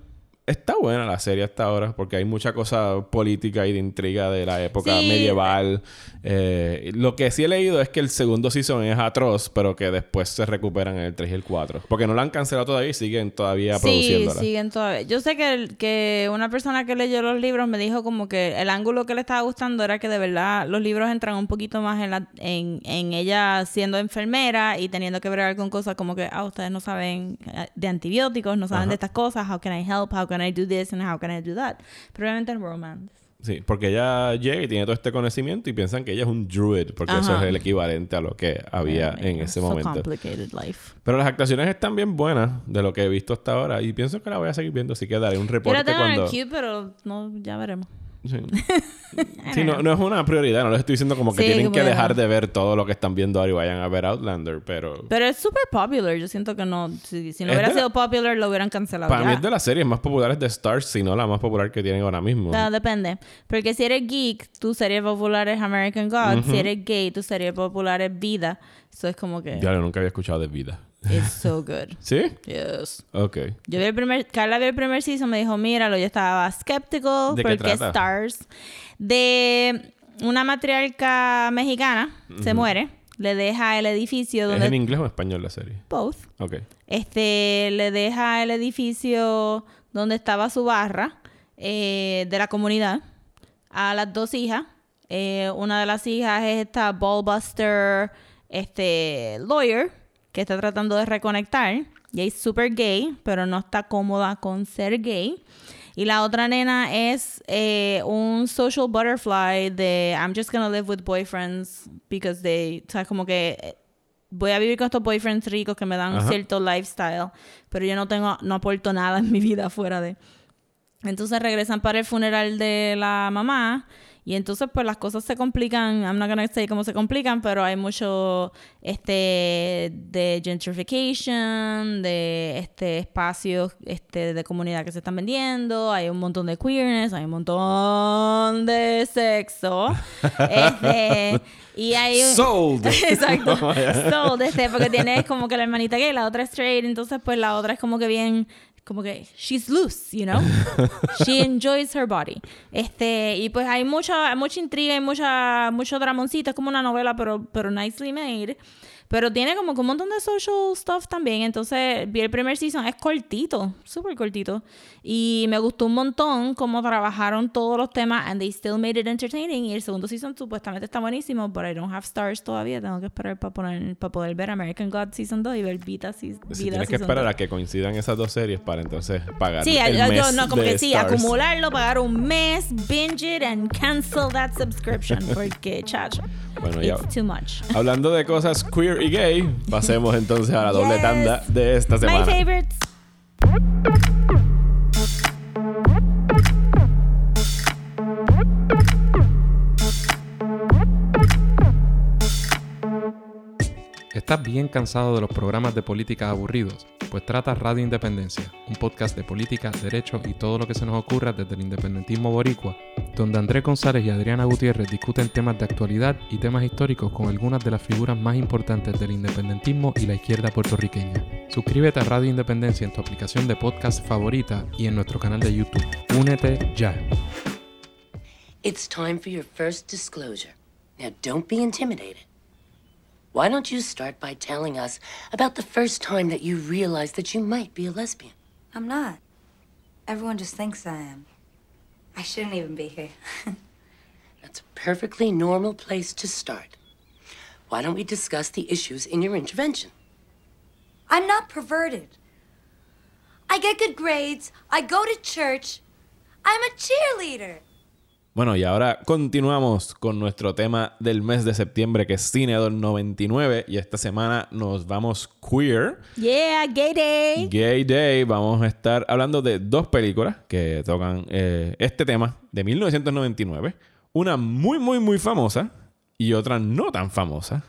Speaker 1: está buena la serie hasta ahora porque hay mucha cosa política y de intriga de la época
Speaker 2: Sí.
Speaker 1: medieval. Eh, lo que sí he leído es que el segundo season es atroz, pero que después se recuperan en el 3 y el 4. Porque no la han cancelado todavía y siguen todavía
Speaker 2: Sí,
Speaker 1: produciéndola.
Speaker 2: siguen todavía. Yo sé que, el- que una persona que leyó los libros me dijo como que el ángulo que le estaba gustando era que de verdad los libros entran un poquito más en, la, en, en ella siendo enfermera y teniendo que bregar con cosas como que, ah, ustedes no saben eh, de antibióticos, no saben
Speaker 1: Ajá.
Speaker 2: de estas cosas, how can I help, how can I do this and how can I do that. Pero obviamente en romance.
Speaker 1: Sí, porque ella llega y tiene todo este conocimiento y piensan que ella es un druid, porque eso es el equivalente a lo que había
Speaker 2: Oh
Speaker 1: en ese
Speaker 2: so
Speaker 1: momento.
Speaker 2: life.
Speaker 1: Pero las actuaciones están bien buenas de lo que he visto hasta ahora y pienso que la voy a seguir viendo, así que daré un reporte
Speaker 2: tengo en el
Speaker 1: cuando...
Speaker 2: pero no, ya veremos.
Speaker 1: Sí, Sí, no, no es una prioridad, no les estoy diciendo como que
Speaker 2: Sí,
Speaker 1: tienen
Speaker 2: como
Speaker 1: que dejar de ver todo lo que están viendo ahora y vayan a ver Outlander, pero...
Speaker 2: Pero es súper popular. Yo siento que no. Si, si no
Speaker 1: Es
Speaker 2: hubiera
Speaker 1: la-
Speaker 2: sido popular, lo hubieran cancelado.
Speaker 1: Para
Speaker 2: ya.
Speaker 1: mí es de las series más populares de Stars, si no la más popular que tienen ahora mismo.
Speaker 2: No, depende. Porque si eres geek, tu serie popular es American God. Si eres gay, tu serie popular es Vida. Eso es como que.
Speaker 1: Ya, yo nunca había escuchado de vida.
Speaker 2: It's so good.
Speaker 1: ¿Sí?
Speaker 2: Yes.
Speaker 1: Ok.
Speaker 2: Yo vi el primer. Carla vio el primer season, me dijo, míralo. Yo estaba skeptical.
Speaker 1: ¿De qué
Speaker 2: porque
Speaker 1: trata?
Speaker 2: Stars. De una matriarca mexicana se muere. Le deja el edificio
Speaker 1: ¿Es
Speaker 2: donde.
Speaker 1: en inglés o en español la serie?
Speaker 2: Both.
Speaker 1: Ok.
Speaker 2: Este le deja el edificio donde estaba su barra eh, de la comunidad a las dos hijas. Eh, una de las hijas es esta ballbuster este lawyer que está tratando de reconectar y es super gay, pero no está cómoda con ser gay. Y la otra nena es eh, un social butterfly de I'm just gonna live with boyfriends because they, o sea, como que eh, voy a vivir con estos boyfriends ricos que me dan
Speaker 1: Ajá.
Speaker 2: cierto lifestyle, pero yo no tengo, no aporto nada en mi vida fuera de. Entonces regresan para el funeral de la mamá Y entonces, pues las cosas se complican. I'm not gonna say cómo se complican, pero hay mucho este de gentrification, de este espacios este de comunidad que se están vendiendo, hay un montón de queerness, hay un montón de sexo. este, y hay un-
Speaker 1: Sold.
Speaker 2: Exacto. Sold, este, porque tienes como que la hermanita gay, la otra es straight, entonces pues la otra es como que bien, como que she's loose, you know? She enjoys her body. Este, y pues hay mucha, mucha intriga y mucha, mucho dramoncito, es como una novela, pero, pero nicely made. Pero tiene como que un montón de social stuff también. Entonces, vi el primer season, es cortito, súper cortito. Y me gustó un montón cómo trabajaron todos los temas and they still made it entertaining. Y el segundo season supuestamente está buenísimo, but I don't have stars todavía. Tengo que esperar para, poner, para poder ver American God Season 2 y ver Vita,
Speaker 1: Sí,
Speaker 2: Vida
Speaker 1: tienes que esperar
Speaker 2: 2.
Speaker 1: a que coincidan esas dos series para entonces pagar
Speaker 2: Sí,
Speaker 1: el
Speaker 2: yo, yo
Speaker 1: mes
Speaker 2: no, como
Speaker 1: de
Speaker 2: que sí,
Speaker 1: Stars.
Speaker 2: acumularlo, pagar un mes, binge it and cancel that subscription. Porque, chacho,
Speaker 1: Bueno, ya.
Speaker 2: it's too much.
Speaker 1: Hablando de cosas queer y gay, pasemos entonces a la doble
Speaker 2: Yes.
Speaker 1: tanda de esta
Speaker 2: My
Speaker 1: semana.
Speaker 2: favorites.
Speaker 3: ¿Estás bien cansado de los programas de política aburridos? Pues trata Radio Independencia, un podcast de política, derecho y todo lo que se nos ocurra desde el independentismo boricua, donde Andrés González y Adriana Gutiérrez discuten temas de actualidad y temas históricos con algunas de las figuras más importantes del independentismo y la izquierda puertorriqueña. Suscríbete a Radio Independencia en tu aplicación de podcast favorita y en nuestro canal de YouTube. Únete ya.
Speaker 4: It's time for your first disclosure. Now, don't be intimidated. Why don't you start by telling us about the first time that you realized that you might be a lesbian?
Speaker 5: I'm not. Everyone just thinks I am. I shouldn't even be here.
Speaker 4: That's a perfectly normal place to start. Why don't we discuss the issues in your intervention?
Speaker 5: I'm not perverted. I get good grades. I go to church. I'm a cheerleader.
Speaker 1: Bueno, y ahora continuamos con nuestro tema del mes de septiembre, que es Cine 99. Y esta semana nos vamos queer.
Speaker 2: Yeah, gay day.
Speaker 1: Gay Day. Vamos a estar hablando de dos películas que tocan eh, este tema de 1999. Una muy, muy, muy famosa y otra no tan famosa.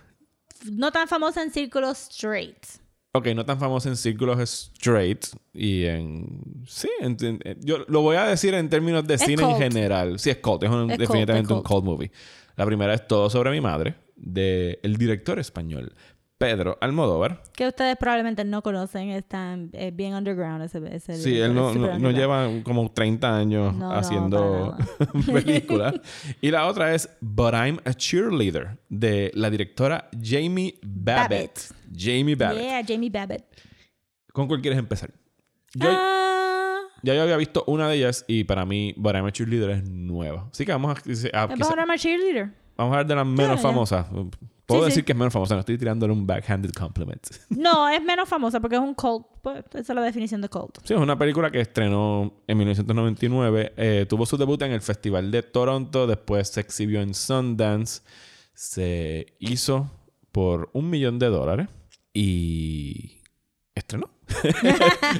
Speaker 2: No tan famosa en círculos straight.
Speaker 1: Ok, no tan famosa en círculos straight y en... Sí, en- en- yo lo voy a decir en términos de
Speaker 2: Es
Speaker 1: cine en general. Sí, es cult, es, un-
Speaker 2: Es cult,
Speaker 1: definitivamente un
Speaker 2: cult.
Speaker 1: movie. La primera es Todo sobre mi madre, de el director español Pedro Almodóvar.
Speaker 2: Que ustedes probablemente no conocen. Está eh, bien underground ese, ese
Speaker 1: Sí, él no, no- lleva como 30 años
Speaker 2: No,
Speaker 1: haciendo películas. y la otra es But I'm a Cheerleader, de la directora Jamie Babbitt. Jamie Babbitt.
Speaker 2: Yeah, Jamie Babbitt.
Speaker 1: ¿Con cuál quieres empezar? Yo,
Speaker 2: Ah,
Speaker 1: Ya yo había visto una de ellas y para mí But I'm a Cheerleader es nueva. Así que vamos a, a- quizá-
Speaker 2: para my cheerleader.
Speaker 1: vamos a ver de las menos
Speaker 2: ya.
Speaker 1: famosas. Puedo
Speaker 2: Sí,
Speaker 1: decir
Speaker 2: sí.
Speaker 1: que es menos famosa, no estoy tirándole un backhanded compliment.
Speaker 2: No, es menos famosa porque es un cult. Pues, esa es la definición de cult.
Speaker 1: Sí, es una película que estrenó en 1999. eh, tuvo su debut en el Festival de Toronto. Después se exhibió en Sundance. Se hizo por un millón de dólares. Y estrenó.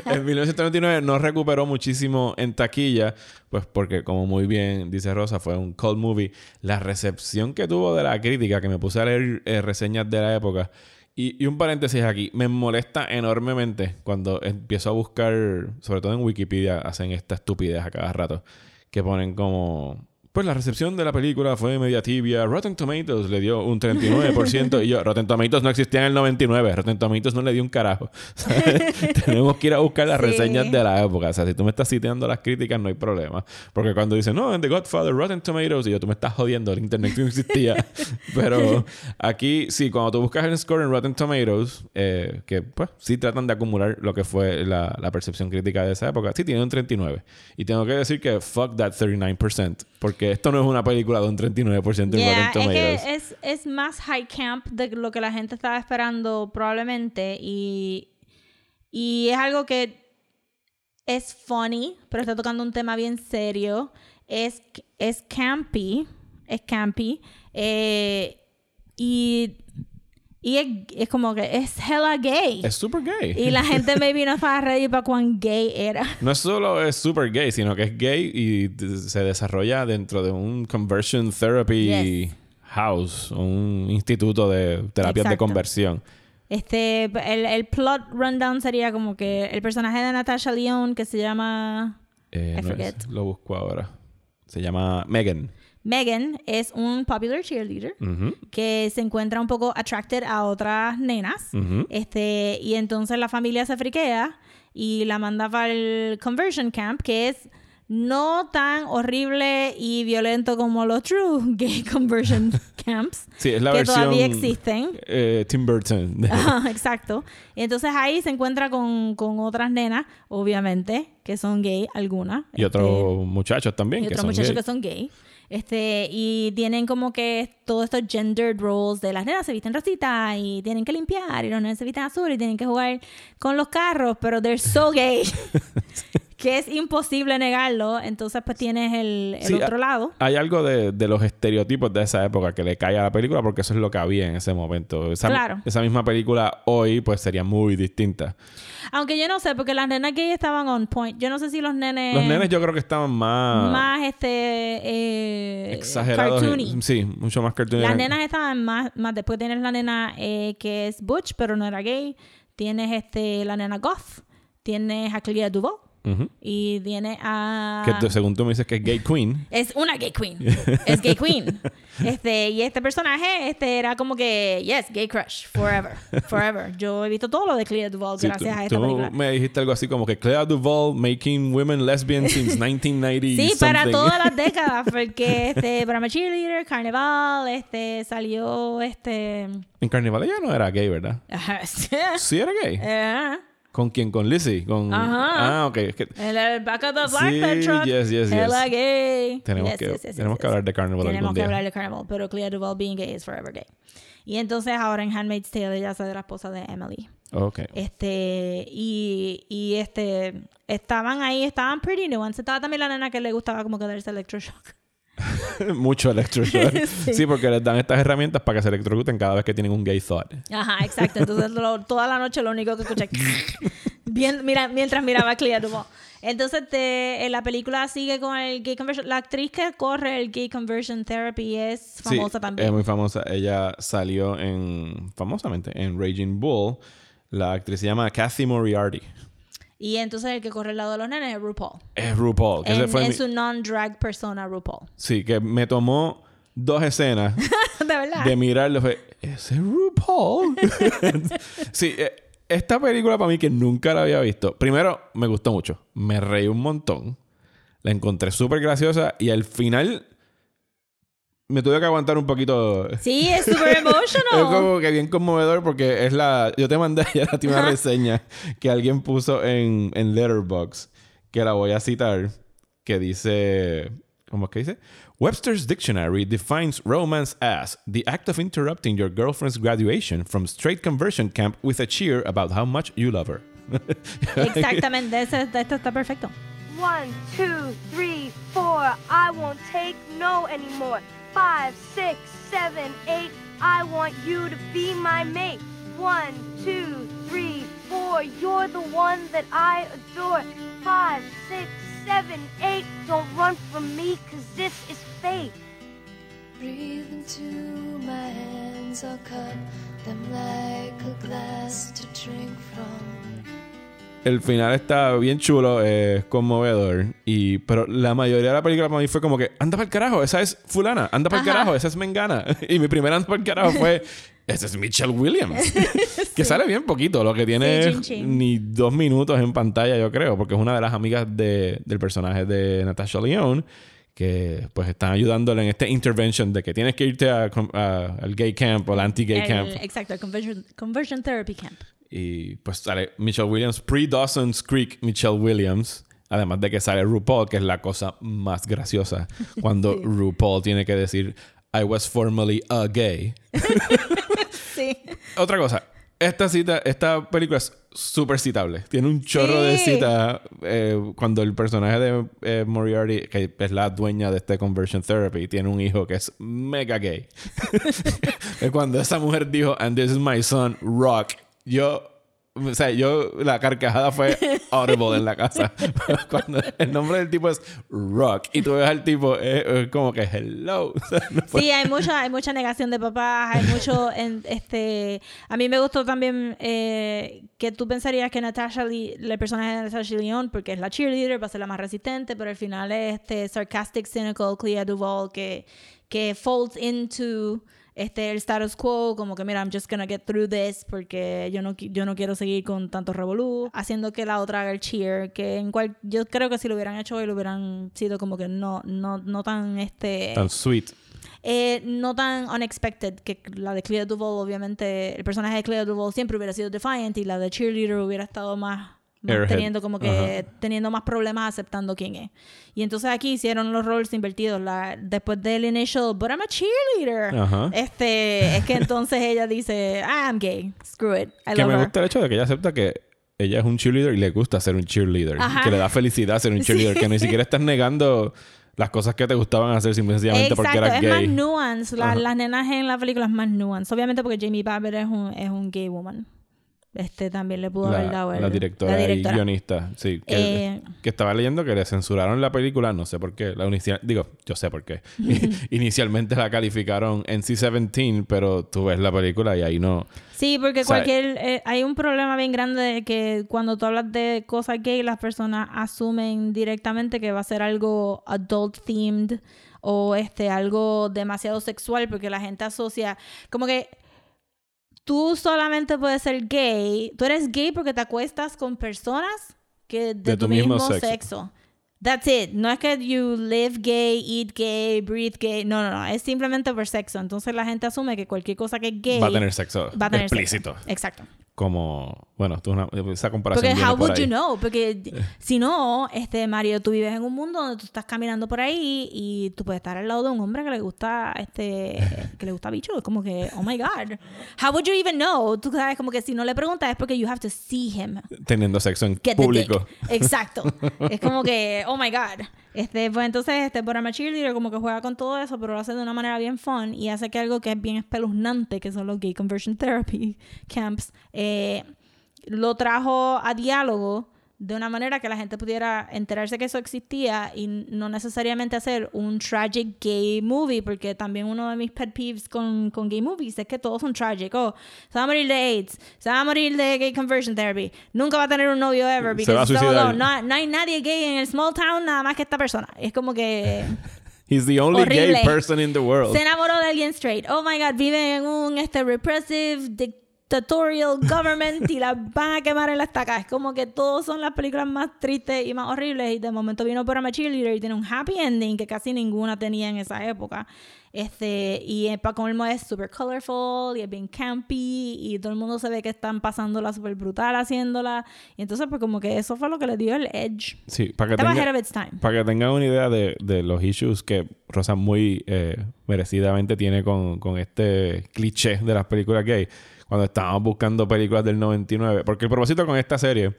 Speaker 1: en 1999 no recuperó muchísimo en taquilla, pues porque como muy bien dice Rosa, fue un cold movie. La recepción que tuvo de la crítica, que me puse a leer eh, reseñas de la época, y, y un paréntesis aquí, me molesta enormemente cuando empiezo a buscar, sobre todo en Wikipedia, hacen esta estupidez a cada rato, que ponen como... Pues la recepción de la película fue media tibia. Rotten Tomatoes le dio un 39%. y yo, Rotten Tomatoes no existía en el 99. Rotten Tomatoes no le dio un carajo. Tenemos que ir a buscar las
Speaker 2: Sí.
Speaker 1: reseñas de la época. O sea, si tú me estás citando las críticas, no hay problema. Porque cuando dicen, no, en The Godfather, Rotten Tomatoes, y yo, tú me estás jodiendo, el internet no existía. Pero aquí, sí, cuando tú buscas el score en Rotten Tomatoes, eh, que pues sí tratan de acumular lo que fue la, la percepción crítica de esa época, sí tiene un 39. Y tengo que decir que fuck that 39%. Porque esto no es una película de un 39% en
Speaker 2: Yeah, es que es, es más high camp de lo que la gente estaba esperando probablemente y, y es algo que es funny, pero está tocando un tema bien serio. Es, es campy, es campy eh, y Y es, es como que es hella gay.
Speaker 1: Es super gay.
Speaker 2: Y la gente maybe no estaba ready para cuán gay era.
Speaker 1: No es solo es super gay, sino que es gay y se desarrolla dentro de un conversion therapy
Speaker 2: Yes.
Speaker 1: house, un instituto de terapias de conversión.
Speaker 2: Este, el, el plot rundown sería como que el personaje de Natasha Lyonne que se llama
Speaker 1: Eh,
Speaker 2: I
Speaker 1: no es-
Speaker 2: forget.
Speaker 1: lo busco ahora. Se llama Megan.
Speaker 2: Megan es un popular cheerleader que se encuentra un poco attracted a otras nenas. Este, y entonces la familia se friquea y la manda para el conversion camp, que es no tan horrible y violento como los true gay conversion camps,
Speaker 1: Sí, es la
Speaker 2: que
Speaker 1: versión
Speaker 2: todavía existen.
Speaker 1: eh, Tim Burton.
Speaker 2: Ajá, Exacto. Y entonces ahí se encuentra con, con otras nenas, obviamente, que son gay, algunas.
Speaker 1: y
Speaker 2: Este,
Speaker 1: otros muchachos también.
Speaker 2: y otros muchachos que son gay. Este, y tienen como que todos estos gendered roles de las nenas se visten rosita y tienen que limpiar y los nenes se visten azul y tienen que jugar con los carros, pero they're so gay que es imposible negarlo. Entonces, pues tienes el, el
Speaker 1: Sí,
Speaker 2: otro lado.
Speaker 1: Hay algo de, de los estereotipos de esa época que le cae a la película porque eso es lo que había en ese momento. Esa,
Speaker 2: Claro.
Speaker 1: esa misma película hoy pues sería muy distinta.
Speaker 2: Aunque yo no sé, porque las nenas gay estaban on point. Yo no sé si los nenes.
Speaker 1: Los nenes yo creo que estaban más,
Speaker 2: Más este. Eh,
Speaker 1: exagerados.
Speaker 2: cartoony.
Speaker 1: Sí, mucho más cartoony.
Speaker 2: Las nenas estaban más, más después tienes la nena eh, que es butch pero no era gay tienes este la nena goth tienes a Clea Duvall
Speaker 1: Ujú.
Speaker 2: y tienes a
Speaker 1: Que según tú me dices que es gay queen.
Speaker 2: es una gay queen es gay queen este y este personaje este era como que yes gay crush forever forever yo he visto todo lo de Clea Duvall
Speaker 1: Sí,
Speaker 2: gracias a esta
Speaker 1: tú
Speaker 2: película
Speaker 1: me dijiste algo así como que Clea Duvall making women lesbian since 1990
Speaker 2: Sí, para todas las décadas, porque este, Brahma Cheerleader, Carnival, este, salió este.
Speaker 1: En Carnival ella no era gay, ¿verdad? Sí era gay.
Speaker 2: Ajá.
Speaker 1: ¿Con quién? ¿Con Lizzie? Con...
Speaker 2: Ajá.
Speaker 1: Ah, ok. Es que
Speaker 2: el back of the Black
Speaker 1: Sí,
Speaker 2: truck.
Speaker 1: yes, yes, yes.
Speaker 2: Hella gay.
Speaker 1: tenemos
Speaker 2: Yes,
Speaker 1: que,
Speaker 2: yes, yes,
Speaker 1: tenemos que hablar de Carnival
Speaker 2: Tenemos
Speaker 1: algún
Speaker 2: que
Speaker 1: día.
Speaker 2: hablar de Carnival, pero Clea Duvall being gay is forever gay. Y entonces ahora en Handmaid's Tale ella se de la esposa de Emily.
Speaker 1: Ok.
Speaker 2: Este, y, y este, estaban ahí, estaban pretty nuanced. Estaba también la nena que le gustaba como que darse electroshock.
Speaker 1: Mucho electroshock.
Speaker 2: Sí.
Speaker 1: sí. porque les dan estas herramientas para que se electrocuten cada vez que tienen un gay thought.
Speaker 2: Ajá, exacto. Entonces lo- toda la noche lo único que escuché bien, mira, mientras miraba Clea Duvall. Entonces te- en la película sigue con el gay conversion. La actriz que corre el gay conversion therapy es famosa
Speaker 1: sí,
Speaker 2: también.
Speaker 1: Es muy famosa. Ella salió en. famosamente en Raging Bull. La actriz se llama Kathy Moriarty.
Speaker 2: Y entonces el que corre al lado de los nenes es RuPaul.
Speaker 1: Es RuPaul. Que
Speaker 2: En,
Speaker 1: fue
Speaker 2: en
Speaker 1: mi-
Speaker 2: su non-drag persona RuPaul.
Speaker 1: Sí, que me tomó dos escenas
Speaker 2: de verdad.
Speaker 1: de mirarlo. Fue, ¿ese es RuPaul? sí, eh, esta película para mí que nunca la había visto. Primero, me gustó mucho. Me reí un montón. La encontré súper graciosa y al final me tuve que aguantar un poquito.
Speaker 2: Sí, es super emotional.
Speaker 1: Es como que bien conmovedor porque es la... Yo te mandé ayer a ti una reseña que alguien puso en, en Letterboxd, que la voy a citar, que dice... ¿Cómo es que dice? Webster's Dictionary defines romance as the act of interrupting your girlfriend's graduation from straight conversion camp with a cheer about how much you love her.
Speaker 2: Exactamente. Ese- esto está perfecto.
Speaker 6: One, two, three, four. I won't take no anymore. Five, six, seven, eight. I want you to be my mate. One, two, three, four. You're the one that I adore. Five, six, seven, eight. Don't run from me, cause this is fate.
Speaker 7: Breathe into my hands, I'll cup them like a glass to drink from.
Speaker 1: El final está bien chulo, es conmovedor. Y, pero la mayoría de la película para mí fue como que, anda para el carajo, esa es fulana, anda para el carajo, esa es Mengana. Y mi primera anda para el carajo fue, esa es Michelle Williams. Que sale bien poquito, lo que tiene
Speaker 2: Sí,
Speaker 1: es
Speaker 2: chin, chin.
Speaker 1: ni dos minutos en pantalla, yo creo, porque es una de las amigas de- del personaje de Natasha Lyonne que pues están ayudándole en este intervention de que tienes que irte al gay camp o al anti-gay camp.
Speaker 2: Exacto, conversion, conversion therapy camp.
Speaker 1: Y pues sale Michelle Williams, pre-Dawson's Creek Michelle Williams. Además de que sale RuPaul, que es la cosa más graciosa. Cuando RuPaul tiene que decir, I was formerly a gay.
Speaker 2: Sí.
Speaker 1: Otra cosa, Esta cita, esta película es súper citable. Tiene un chorro de citas eh, cuando el personaje de eh, Moriarty, que es la dueña de este conversion therapy, tiene un hijo que es mega gay. es cuando esa mujer dijo, and this is my son, Rock. Yo, o sea, yo, la carcajada fue audible en la casa. cuando el nombre del tipo es Rock y tú ves al tipo, es, es como que hello. O sea, no fue-
Speaker 2: Sí, hay mucha, hay mucha negación de papás, hay mucho, en, este, a mí me gustó también eh, que tú pensarías que Natasha, Lee, el personaje de Natasha Leon, porque es la cheerleader, va a ser la más resistente, pero al final es este sarcastic, cynical Clea Duvall que, que folds into este el status quo, como que mira, I'm just gonna get through this porque yo no, yo no quiero seguir con tanto revolú, haciendo que la otra haga el cheer, que en cual, yo creo que si lo hubieran hecho hoy lo hubieran sido como que no, no, no tan este
Speaker 1: Tan sweet.
Speaker 2: eh, no tan unexpected que la de Clea Duvall, obviamente, el personaje de Clea Duvall siempre hubiera sido defiant y la de Cheerleader hubiera estado más
Speaker 1: Airhead.
Speaker 2: teniendo como que teniendo más problemas aceptando quién es. Y entonces aquí hicieron los roles invertidos. La, después del initial, but I'm a cheerleader.
Speaker 1: Ajá.
Speaker 2: Este, es que entonces ella dice, "Ah, I'm gay. Screw it. I
Speaker 1: que
Speaker 2: love
Speaker 1: me
Speaker 2: her."
Speaker 1: gusta el hecho de que ella acepta que ella es un cheerleader y le gusta ser un cheerleader.
Speaker 2: Ajá.
Speaker 1: Que le da felicidad ser un
Speaker 2: Sí.
Speaker 1: cheerleader. Que ni siquiera estás negando las cosas que te gustaban hacer simplemente porque eras
Speaker 2: es
Speaker 1: gay.
Speaker 2: más nuance. La- las nenas en la película es más nuance. Obviamente porque Jamie Babbitt es un, es un gay woman. Este también le pudo haber dado
Speaker 1: la,
Speaker 2: el-
Speaker 1: la directora,
Speaker 2: la directora.
Speaker 1: y guionista. Sí. Que,
Speaker 2: Eh,
Speaker 1: que estaba leyendo que le censuraron la película. No sé por qué. La inicia- digo, yo sé por qué. Inicialmente la calificaron NC-17, pero tú ves la película y ahí no...
Speaker 2: Sí, porque
Speaker 1: O sea,
Speaker 2: cualquier... eh, hay un problema bien grande de que cuando tú hablas de cosas gay, las personas asumen directamente que va a ser algo adult-themed o este, algo demasiado sexual porque la gente asocia... Como que tú solamente puedes ser gay. Tú eres gay porque te acuestas con personas que de, tu, mismo, sexo. That's it. No es que you live gay, eat gay, breathe gay. No, no, no. Es simplemente por sexo. Entonces la gente asume que cualquier cosa que es gay
Speaker 1: Va a tener sexo
Speaker 2: va a tener
Speaker 1: explícito.
Speaker 2: sexo. Exacto.
Speaker 1: Como... Bueno, tú una- esa comparación
Speaker 2: Porque
Speaker 1: viene
Speaker 2: how
Speaker 1: por
Speaker 2: would you know? Porque si no, este Mario, tú vives en un mundo donde tú estás caminando por ahí y tú puedes estar al lado de un hombre que le gusta este que le gusta bicho, es como que oh my god. How would you even know? Tú sabes como que si no le preguntas es porque you have to see him.
Speaker 1: Teniendo sexo en
Speaker 2: Get
Speaker 1: público.
Speaker 2: Exacto. es como que, oh my God. Este, pues entonces, este, por Cheerleader como que juega con todo eso, pero lo hace de una manera bien fun y hace que algo que es bien espeluznante, que son los gay conversion therapy camps, eh, lo trajo a diálogo de una manera que la gente pudiera enterarse que eso existía y no necesariamente hacer un tragic gay movie, porque también uno de mis pet peeves con, con gay movies es que todos son tragic. Oh, se va a morir de AIDS, se va a morir de gay conversion therapy, nunca va a tener un novio ever,
Speaker 1: Se va a suicidar.
Speaker 2: no, no hay nadie gay en el small town nada más que esta persona. Es como que...
Speaker 1: He's the only
Speaker 2: Horrible.
Speaker 1: gay person in the world.
Speaker 2: Se enamoró de alguien straight. Oh my god, vive en un este repressive dictatorial government y la van a quemar en la estaca. Es como que todos son las películas más tristes y más horribles y de momento vino por a Cheerleader y tiene un happy ending que casi ninguna tenía en esa época. Este, y eh, para colmo es super colorful y es bien campy y todo el mundo se ve que están pasándola súper brutal haciéndola. Y entonces pues como que eso fue lo que le dio el edge.
Speaker 1: Sí, para que,
Speaker 2: Estaba
Speaker 1: tenga- para tengan una idea de, de los issues que Rosa muy eh, merecidamente tiene con, con este cliché de las películas gay. Cuando estábamos buscando películas del 99. Porque el propósito con esta serie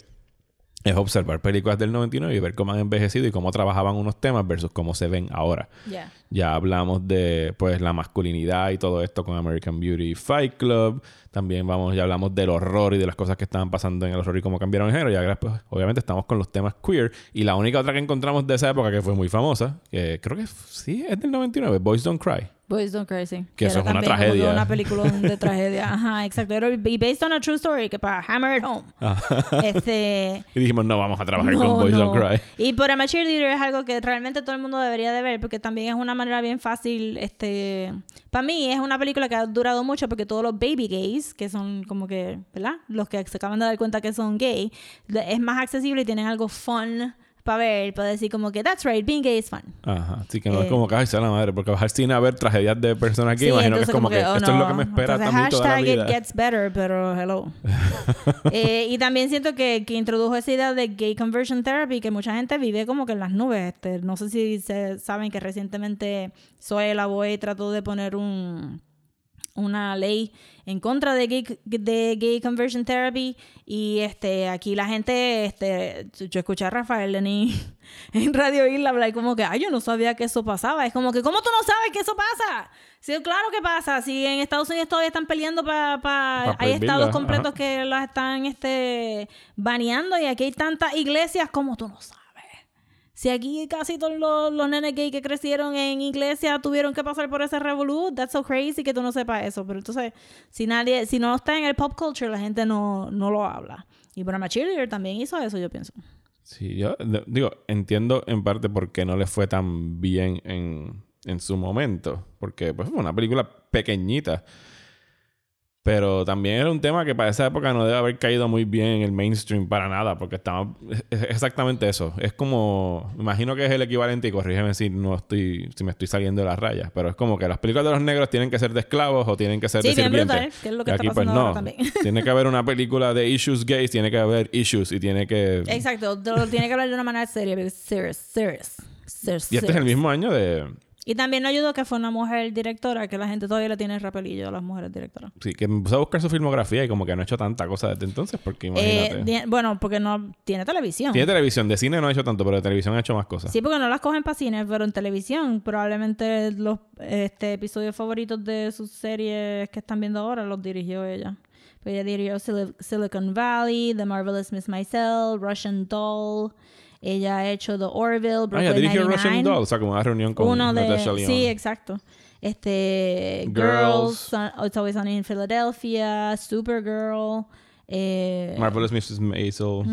Speaker 1: es observar películas del 99 y ver cómo han envejecido y cómo trabajaban unos temas versus cómo se ven ahora.
Speaker 2: Yeah.
Speaker 1: Ya hablamos de pues la masculinidad y todo esto con American Beauty Fight Club. También vamos, ya hablamos del horror y de las cosas que estaban pasando en el horror y cómo cambiaron el género. Y ahora pues, obviamente estamos con los temas queer. Y la única otra que encontramos de esa época que fue muy famosa, que creo que sí, es del 99, Boys Don't Cry.
Speaker 2: Boys Don't Cry, sí.
Speaker 1: Que eso es una
Speaker 2: que
Speaker 1: tragedia.
Speaker 2: Una película de tragedia. Ajá, exacto. Era, y based on a true story, que para Hammer at Home. Este...
Speaker 1: Y dijimos, no vamos a trabajar
Speaker 2: no,
Speaker 1: con Boys
Speaker 2: no.
Speaker 1: Don't Cry.
Speaker 2: Y por a Cheerleader es algo que realmente todo el mundo debería de ver, porque también es una manera bien fácil, este... Para mí es una película que ha durado mucho porque todos los baby gays, que son como que, ¿verdad? Los que se acaban de dar cuenta que son gay, es más accesible y tienen algo fun para ver, para decir como que, that's right, being gay is fun.
Speaker 1: Ajá, así que no es
Speaker 2: Eh,
Speaker 1: como que, ay, sea la madre, porque cine a ver tragedias de personas que imagino que es como que,
Speaker 2: oh,
Speaker 1: esto es lo que me espera
Speaker 2: Entonces,
Speaker 1: también toda la
Speaker 2: hashtag
Speaker 1: vida.
Speaker 2: it gets better, pero hello. Eh, y también siento que, que introdujo esa idea de gay conversion therapy que mucha gente vive como que en las nubes. Este, no sé si se saben que recientemente Zoe la Boy trató de poner un una ley en contra de gay, de gay conversion therapy. Y este aquí la gente este yo escuché a Rafael Lenín en Radio Isla hablar como que ay yo no sabía que eso pasaba es como que cómo tú no sabes que eso pasa sí claro que pasa. Si en Estados Unidos todavía están peleando para
Speaker 1: Pa
Speaker 2: hay estados completos
Speaker 1: ajá.
Speaker 2: que las están este baneando y aquí hay tantas iglesias como tú no sabes si aquí casi todos los, los nenes gay que crecieron en iglesia tuvieron que pasar por ese revolú, that's so crazy que tú no sepas eso. Pero entonces, si nadie, si no está en el pop culture, la gente no, no lo habla. Y Brahma Cheerleader también hizo eso, yo pienso.
Speaker 1: Sí, yo digo, entiendo en parte por qué no le fue tan bien en, en su momento. Porque pues fue una película pequeñita. Pero también era un tema que para esa época no debe haber caído muy bien en el mainstream para nada. Porque estaba... Es es exactamente eso. Es como... Me imagino que es el equivalente, y corrígeme si no estoy... Si me estoy saliendo de las rayas. Pero es como que las películas de los negros tienen que ser de esclavos o tienen que ser
Speaker 2: Sí,
Speaker 1: de
Speaker 2: bien
Speaker 1: sirvientes.
Speaker 2: brutal, que es lo que
Speaker 1: Y
Speaker 2: está
Speaker 1: aquí pues no.
Speaker 2: también.
Speaker 1: Tiene que haber una película de issues gays. Tiene que haber issues. Y tiene que...
Speaker 2: Exacto, tiene que hablar de una manera seria, serious, serious, serious,
Speaker 1: Y este es el mismo año de...
Speaker 2: Y también ayudó que fue una mujer directora, que la gente todavía le tiene repelillo a las mujeres directoras.
Speaker 1: Sí, que me puse a buscar su filmografía y como que no ha hecho tanta cosa desde entonces, porque
Speaker 2: Eh,
Speaker 1: imagínate.
Speaker 2: bueno, porque no tiene televisión.
Speaker 1: Tiene televisión, de cine no ha hecho tanto, pero de televisión ha hecho más cosas.
Speaker 2: Sí, porque no las cogen para cine, pero en televisión probablemente los este, episodios favoritos de sus series que están viendo ahora los dirigió ella. Pues ella dirigió Sil- Silicon Valley, The Marvelous Miss Maisel, Russian Doll. Ella ha hecho The Orville,
Speaker 1: Ah,
Speaker 2: Brooklyn
Speaker 1: ya dirigió
Speaker 2: 99.
Speaker 1: Russian Doll, o sea, como una reunión con
Speaker 2: Uno de...
Speaker 1: Natasha.
Speaker 2: Sí, exacto. Este...
Speaker 1: Girls.
Speaker 2: It's Always Sunny in Philadelphia. Supergirl. Eh,
Speaker 1: Marvelous Mrs. Maisel,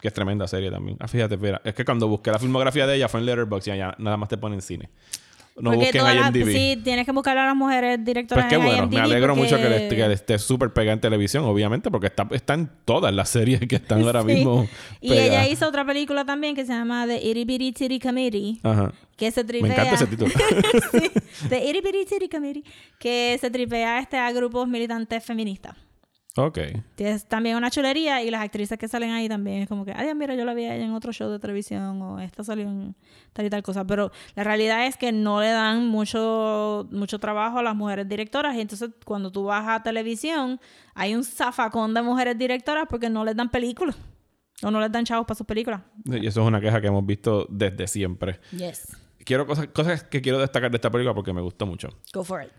Speaker 1: que es tremenda serie también. Ah, fíjate, mira, es que cuando busqué la filmografía de ella fue en Letterboxd y allá nada más te ponen cine. No
Speaker 2: Porque
Speaker 1: busquen
Speaker 2: todas las-
Speaker 1: IMDb.
Speaker 2: Sí, tienes que buscar a las mujeres directoras
Speaker 1: Pues qué
Speaker 2: en
Speaker 1: bueno,
Speaker 2: IMDb
Speaker 1: me alegro
Speaker 2: porque-
Speaker 1: mucho que le, que le esté súper pegada en televisión, obviamente, porque está, está en todas las series que están ahora
Speaker 2: Sí.
Speaker 1: mismo.
Speaker 2: Y
Speaker 1: pegadas.
Speaker 2: ella hizo otra película también que se llama The Itty Bitty Titty Committee.
Speaker 1: Ajá.
Speaker 2: Que se tripea.
Speaker 1: Me encanta ese título.
Speaker 2: sí, The Itty Bitty Titty Committee. Que se tripea este a grupos militantes feministas.
Speaker 1: Ok.
Speaker 2: Es también una chulería y las actrices que salen ahí también es como que, ay, mira, yo la vi a ella en otro show de televisión o esta salió en tal y tal cosa. Pero la realidad es que no le dan mucho, mucho trabajo a las mujeres directoras y entonces cuando tú vas a televisión hay un zafacón de mujeres directoras porque no les dan películas o no les dan chavos para sus películas.
Speaker 1: Y eso es una queja que hemos visto desde siempre.
Speaker 2: Yes.
Speaker 1: Quiero cosas, cosas que quiero destacar de esta película porque me gustó mucho.
Speaker 2: Go for it.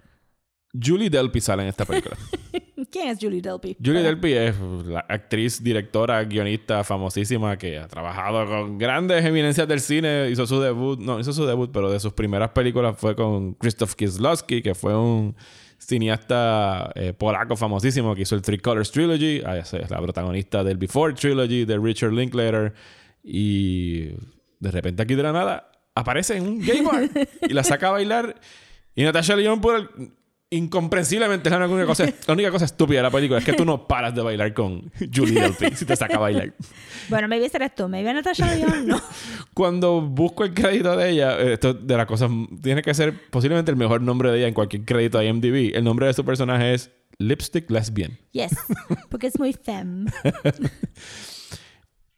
Speaker 1: Julie Delpy sale en esta película.
Speaker 2: ¿Quién es Julie Delpy?
Speaker 1: Julie Delpy es la actriz, directora, guionista famosísima que ha trabajado con grandes eminencias del cine. Hizo su debut, no hizo su debut, pero de sus primeras películas fue con Krzysztof Kieslowski, que fue un cineasta eh, polaco famosísimo que hizo el Three Colors Trilogy. Ah, esa es la protagonista del Before Trilogy de Richard Linklater. Y de repente aquí de la nada aparece en un gay bar y la saca a bailar. Y Natasha Lyonne por el- incomprensiblemente es la única cosa, la única cosa estúpida de la película es que tú no paras de bailar con Julie Delpy si te saca a bailar.
Speaker 2: Bueno, maybe ese eres tú. Maybe Natasha Lyonne, no.
Speaker 1: Cuando busco el crédito de ella, eh, esto de las cosas tiene que ser posiblemente el mejor nombre de ella en cualquier crédito de IMDb. El nombre de su personaje es Lipstick Lesbian.
Speaker 2: Yes. Porque es muy femme.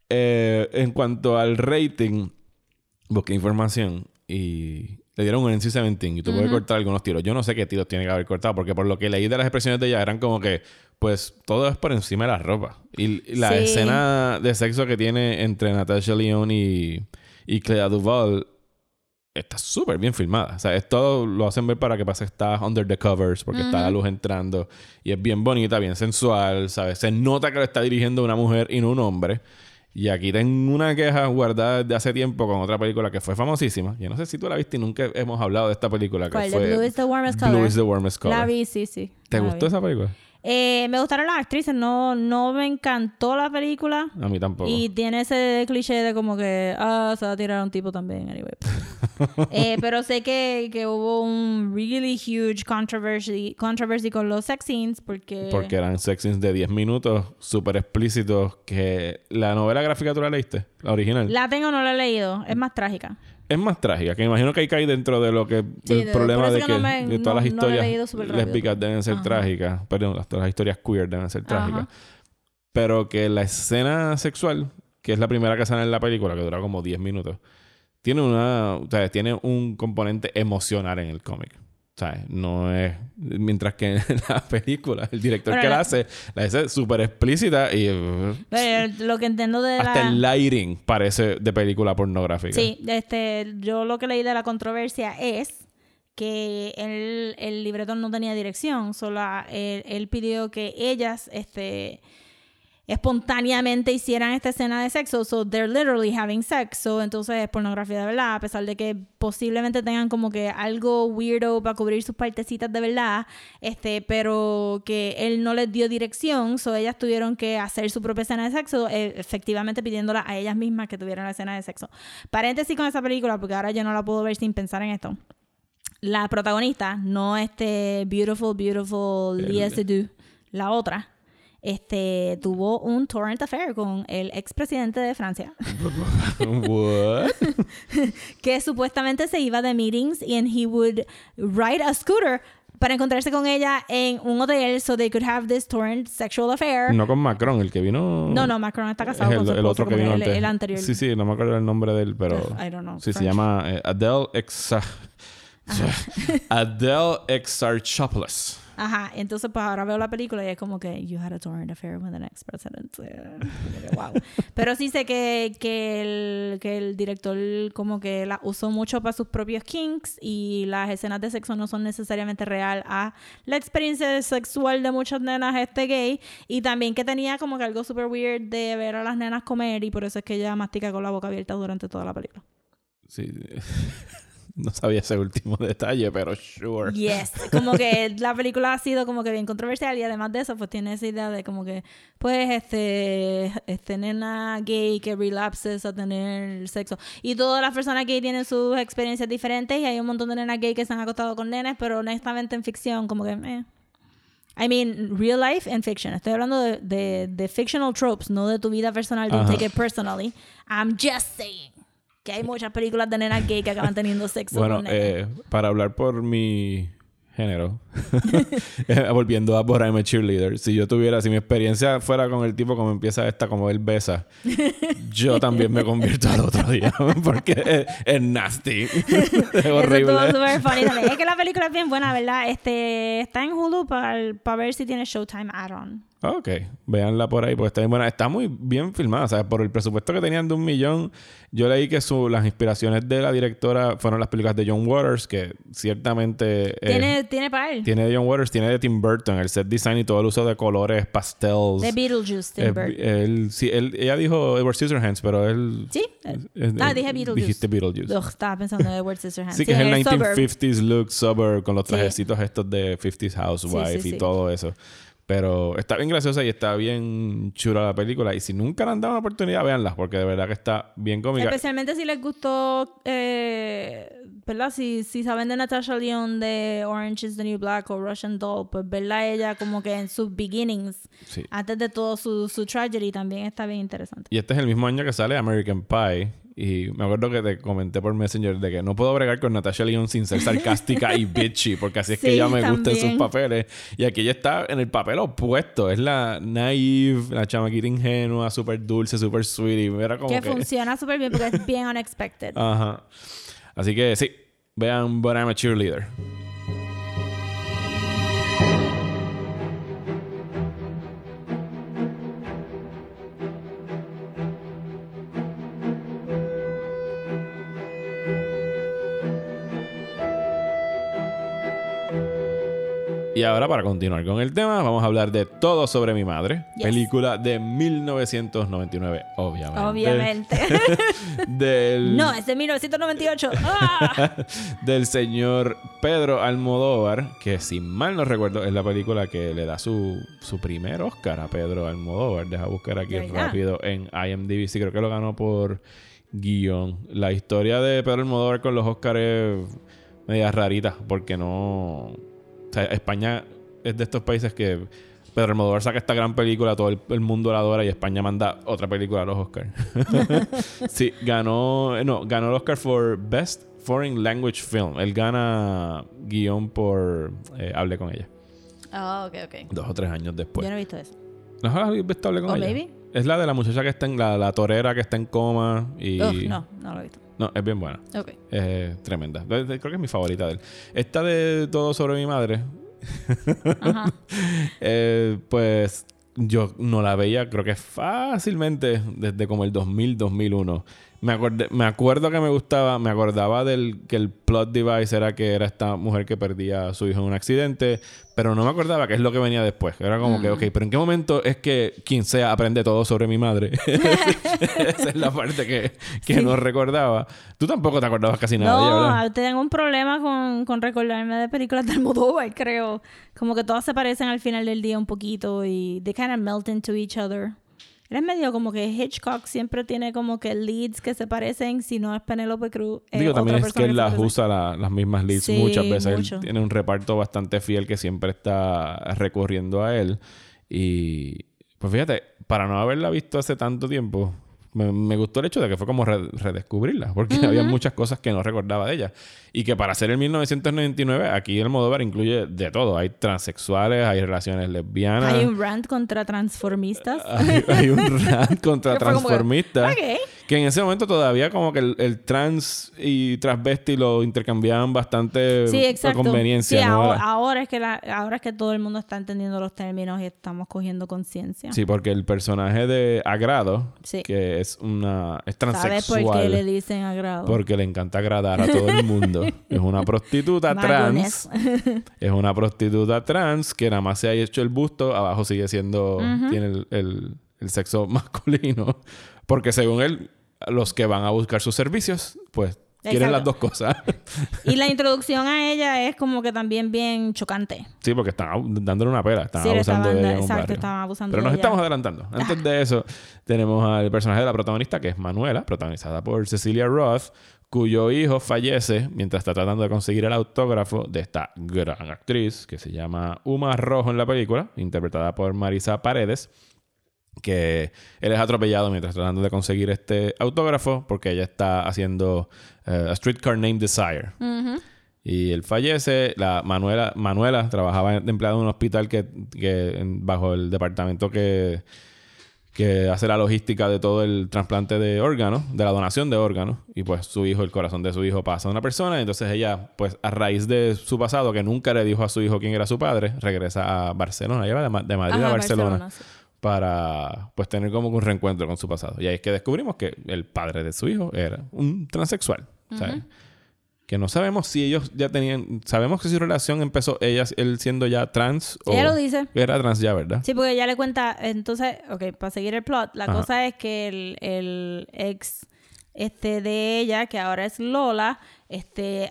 Speaker 1: Eh, en cuanto al rating, busqué información y le dieron un NC-17 y tuvo que
Speaker 2: Ujú.
Speaker 1: cortar algunos tiros. Yo no sé qué tiros tiene que haber cortado porque por lo que leí de las expresiones de ella eran como que, pues, todo es por encima de la ropa. Y la
Speaker 2: Sí.
Speaker 1: escena de sexo que tiene entre Natasha Lyonne y, y Clea Duval está súper bien filmada. O sea, es todo lo hacen ver para que pase está under the covers porque está la luz entrando y es bien bonita, bien sensual, ¿sabes? Se nota que lo está dirigiendo una mujer y no un hombre. Y aquí tengo una queja guardada desde hace tiempo con otra película que fue famosísima. Yo no sé si tú la viste y nunca hemos hablado de esta película. Que
Speaker 2: ¿Cuál?
Speaker 1: fue
Speaker 2: Blue is the warmest color.
Speaker 1: Blue is the warmest color.
Speaker 2: La vi, sí, sí.
Speaker 1: ¿Te
Speaker 2: la
Speaker 1: gustó
Speaker 2: vi.
Speaker 1: esa película?
Speaker 2: Eh, me gustaron las actrices, no, no me encantó la película.
Speaker 1: A mí tampoco.
Speaker 2: Y tiene ese cliché de como que, ah, se va a tirar a un tipo también, anyway. Eh, pero sé que, que hubo un really huge controversy, controversy con los sex scenes porque...
Speaker 1: Porque eran sex scenes de 10 minutos, súper explícitos. Que la novela gráfica tú la leíste, la original.
Speaker 2: La tengo, no la he leído. Es más trágica.
Speaker 1: Es más trágica, que me imagino que ahí cae dentro de lo que
Speaker 2: Sí,
Speaker 1: el
Speaker 2: de-
Speaker 1: problema de
Speaker 2: que
Speaker 1: que,
Speaker 2: no me-
Speaker 1: de todas
Speaker 2: no-
Speaker 1: las
Speaker 2: no la
Speaker 1: historias lésbicas deben ser
Speaker 2: Ajá.
Speaker 1: trágicas, perdón, las- todas las historias queer deben ser trágicas.
Speaker 2: Ajá.
Speaker 1: Pero que la escena sexual, que es la primera que sale en la película, que dura como 10 minutos, tiene una, o sea, tiene un componente emocional en el cómic. ¿Sabes? No es. Mientras que en la película, el director
Speaker 2: Bueno,
Speaker 1: que la
Speaker 2: la-
Speaker 1: hace, la hace súper explícita y.
Speaker 2: Pero lo que entiendo de
Speaker 1: hasta
Speaker 2: la...
Speaker 1: el lighting parece de película pornográfica.
Speaker 2: Sí, este, yo lo que leí de la controversia es que el, el libreto no tenía dirección, solo él, él pidió que ellas este, espontáneamente hicieran esta escena de sexo, so they're literally having sex, so entonces es pornografía de verdad, a pesar de que posiblemente tengan como que algo weirdo para cubrir sus partecitas de verdad, este, pero que él no les dio dirección, so ellas tuvieron que hacer su propia escena de sexo, eh, efectivamente pidiéndola a ellas mismas que tuvieran la escena de sexo. Paréntesis con esa película, porque ahora yo no la puedo ver sin pensar en esto. La protagonista, no este Beautiful, Beautiful Lia Seydoux, la otra, este, tuvo un torrent affair con el expresidente de Francia,
Speaker 1: What?
Speaker 2: que supuestamente se iba de meetings y and he would ride a scooter para encontrarse con ella en un hotel so they could have this torrent sexual affair.
Speaker 1: No con Macron, el que vino.
Speaker 2: No, no, Macron está
Speaker 1: Es
Speaker 2: casado
Speaker 1: el,
Speaker 2: con su
Speaker 1: el otro que vino
Speaker 2: el,
Speaker 1: antes.
Speaker 2: el anterior.
Speaker 1: Sí, sí, no me acuerdo el nombre de él, pero.
Speaker 2: I don't know,
Speaker 1: Sí, se
Speaker 2: French.
Speaker 1: llama eh, Adele Exa. Adele Exarchopoulos.
Speaker 2: Ajá, entonces pues ahora veo la película y es como que you had a torrent affair with an ex-president. Eh, como que, wow. Pero sí sé que, que, el, que el director como que la usó mucho para sus propios kinks y las escenas de sexo no son necesariamente real a la experiencia sexual de muchas nenas este gay y también que tenía como que algo super weird de ver a las nenas comer y por eso es que ella mastica con la boca abierta durante toda la película.
Speaker 1: Sí. No sabía ese último detalle, pero sure.
Speaker 2: Yes, como que la película ha sido como que bien controversial y además de eso pues tiene esa idea de como que pues este este nena gay que relapses a tener sexo y todas las personas gay tienen sus experiencias diferentes y hay un montón de nenas gay que se han acostado con nenes pero honestamente en ficción como que eh. I mean, real life and fiction. Estoy hablando de, de, de fictional tropes, no de tu vida personal. Don't
Speaker 1: Ajá.
Speaker 2: take it personally. I'm just saying que hay muchas películas de nenas gay que acaban teniendo sexo
Speaker 1: Bueno,
Speaker 2: con
Speaker 1: eh, para hablar por mi género, eh, volviendo a But I'm a Cheerleader, si yo tuviera, si mi experiencia fuera con el tipo como empieza esta, como él besa, yo también me convierto al otro día, porque es, es nasty, es
Speaker 2: Eso
Speaker 1: horrible.
Speaker 2: estuvo súper funny también. Es que la película es bien buena, ¿verdad? Este, está en Hulu para ver si tiene Showtime add-on.
Speaker 1: Ok, véanla por ahí, porque está bien buena. Está muy bien filmada, o sea, por el presupuesto que tenían de un millón, yo leí que su, las inspiraciones de la directora fueron las películas de John Waters, que ciertamente... eh,
Speaker 2: Tiene, tiene para él.
Speaker 1: tiene de John Waters, tiene de Tim Burton, el set design y todo el uso de colores, pastels.
Speaker 2: De Beetlejuice, Tim
Speaker 1: Eh,
Speaker 2: Burton.
Speaker 1: él, sí, él, ella dijo Edward Scissorhands, pero él...
Speaker 2: ¿Sí?
Speaker 1: eh,
Speaker 2: ah,
Speaker 1: eh,
Speaker 2: dije Beetlejuice.
Speaker 1: Dijiste Beetlejuice.
Speaker 2: Ugh, estaba pensando en Edward Scissorhands.
Speaker 1: Sí, que es el
Speaker 2: Suburb.
Speaker 1: 1950s look suburb con los
Speaker 2: Sí.
Speaker 1: trajecitos estos de 50s housewife
Speaker 2: Sí, sí,
Speaker 1: y
Speaker 2: sí.
Speaker 1: todo eso. Pero está bien graciosa y está bien chula la película. Y si nunca le han dado una oportunidad, véanla, porque de verdad que está bien cómica.
Speaker 2: Especialmente si les gustó, eh, ¿verdad? Si, si saben de Natasha Lyonne de Orange is the New Black o Russian Doll, pues verla a ella como que en sus beginnings,
Speaker 1: Sí.
Speaker 2: antes de todo su, su tragedy, también está bien interesante.
Speaker 1: Y este es el mismo año que sale American Pie. Y me acuerdo que te comenté por Messenger de que no puedo bregar con Natasha Lyonne sin ser sarcástica y bitchy, porque así es que
Speaker 2: Sí,
Speaker 1: ella me gusta en sus papeles. Y aquí ella está en el papel opuesto. Es la naive, la chamaquita ingenua, súper dulce, súper sweet. Y era como
Speaker 2: que
Speaker 1: que...
Speaker 2: funciona súper bien porque es bien unexpected.
Speaker 1: Ajá. Así que sí, vean But I'm a Cheerleader. Ahora, para continuar con el tema, vamos a hablar de Todo sobre mi madre.
Speaker 2: Yes.
Speaker 1: Película de 1999, obviamente.
Speaker 2: Obviamente.
Speaker 1: Del,
Speaker 2: no, es de 1998. ¡Ah!
Speaker 1: del señor Pedro Almodóvar, que si mal no recuerdo es la película que le da su, su primer Oscar a Pedro Almodóvar. Deja buscar aquí rápido en IMDb. Sí, creo que lo ganó por guion. La historia de Pedro Almodóvar con los Oscars es media rarita, porque no... O sea, España es de estos países que Pedro Almodóvar saca esta gran película, todo el, el mundo la adora y España manda otra película a los Oscars. sí, ganó, no, ganó el Oscar for Best Foreign Language Film. Él gana guion por eh, Hable con ella.
Speaker 2: Oh, ok, ok.
Speaker 1: Dos o tres años después.
Speaker 2: Yo no he visto eso.
Speaker 1: ¿No has visto Hable con
Speaker 2: Oh,
Speaker 1: ella?
Speaker 2: maybe.
Speaker 1: Es la de la muchacha que está en la, la torera que está en coma y...
Speaker 2: No, no lo he visto.
Speaker 1: No, es bien buena.
Speaker 2: Ok.
Speaker 1: Es tremenda. Creo que es mi favorita de él. Esta de Todo sobre mi madre.
Speaker 2: Ajá.
Speaker 1: eh, pues yo no la veía, creo que fácilmente desde como el 2000, 2001. Me, acordé- me acuerdo que me gustaba, me acordaba del que el plot device era que era esta mujer que perdía a su hijo en un accidente, pero no me acordaba qué es lo que venía después. Era como que, ok, pero ¿en qué momento es que quien sea aprende todo sobre mi madre? Esa es la parte que, que no recordaba. Tú tampoco te acordabas casi nada de ella, ¿verdad?
Speaker 2: No, tengo un problema con, con recordarme de películas de Almodóvar, creo. Como que todas se parecen al final del día un poquito y they kind of melt into each other. Eres medio como que Hitchcock siempre tiene como que leads que se parecen, si no es Penelope Cruz.
Speaker 1: Digo, también es que él las usa la- las mismas leads
Speaker 2: Sí,
Speaker 1: muchas veces. Él tiene un reparto bastante fiel que siempre está recurriendo a él. Y pues fíjate, para no haberla visto hace tanto tiempo, me, me gustó el hecho de que fue como re- redescubrirla, porque había muchas cosas que no recordaba de ella. Y que para hacer el 1999, aquí el Modóvar incluye de todo. Hay transexuales, hay relaciones lesbianas.
Speaker 2: Hay un rant contra transformistas.
Speaker 1: Hay, hay un rant contra transformistas.
Speaker 2: ok.
Speaker 1: Que en ese momento todavía como que el, el trans y transvesti lo intercambiaban bastante
Speaker 2: Sí, exacto.
Speaker 1: por conveniencia.
Speaker 2: Sí,
Speaker 1: ¿no?
Speaker 2: ahora, ahora es que la- ahora es que todo el mundo está entendiendo los términos y estamos cogiendo conciencia.
Speaker 1: Sí, porque el personaje de Agrado,
Speaker 2: Sí.
Speaker 1: que es una es
Speaker 2: ¿Sabes
Speaker 1: transexual,
Speaker 2: por qué le dicen agrado?
Speaker 1: porque le encanta agradar a todo el mundo. es una prostituta trans. es una prostituta trans que nada más se ha hecho el busto, abajo sigue siendo tiene el, el- el sexo masculino, porque según él los que van a buscar sus servicios, pues quieren las dos cosas.
Speaker 2: Y la introducción a ella es como que también bien chocante.
Speaker 1: Sí, porque están dándole una pela, están
Speaker 2: Sí,
Speaker 1: abusando de ella en un
Speaker 2: exacto, estaban abusando
Speaker 1: Pero
Speaker 2: de
Speaker 1: nos
Speaker 2: ella.
Speaker 1: estamos adelantando. Antes de eso, tenemos al personaje de la protagonista, que es Manuela, protagonizada por Cecilia Roth, cuyo hijo fallece mientras está tratando de conseguir el autógrafo de esta gran actriz, que se llama Uma Rojo en la película, interpretada por Marisa Paredes que él es atropellado mientras tratando de conseguir este autógrafo porque ella está haciendo A Streetcar Named Desire. Y él fallece. La Manuela, Manuela trabajaba de empleada en un hospital que, que en- bajo el departamento que, que hace la logística de todo el trasplante de órganos, de la donación de órganos. Y pues su hijo, el corazón de su hijo pasa a una persona. Y entonces ella, pues a raíz de su pasado, que nunca le dijo a su hijo quién era su padre, regresa a Barcelona. Lleva de, Ma- de Madrid
Speaker 2: Ajá,
Speaker 1: a Barcelona.
Speaker 2: Barcelona, sí.
Speaker 1: Para pues tener como un reencuentro con su pasado. Y ahí es que descubrimos que el padre de su hijo era un transexual. ¿sabes? Que no sabemos si ellos ya tenían. Sabemos que su relación empezó ella, él siendo ya trans.
Speaker 2: Ella
Speaker 1: o
Speaker 2: lo dice.
Speaker 1: Era trans ya, ¿verdad?
Speaker 2: Sí, porque ella le cuenta, entonces, ok, para seguir el plot, la
Speaker 1: Ajá.
Speaker 2: cosa es que el, el ex este de ella, que ahora es Lola, este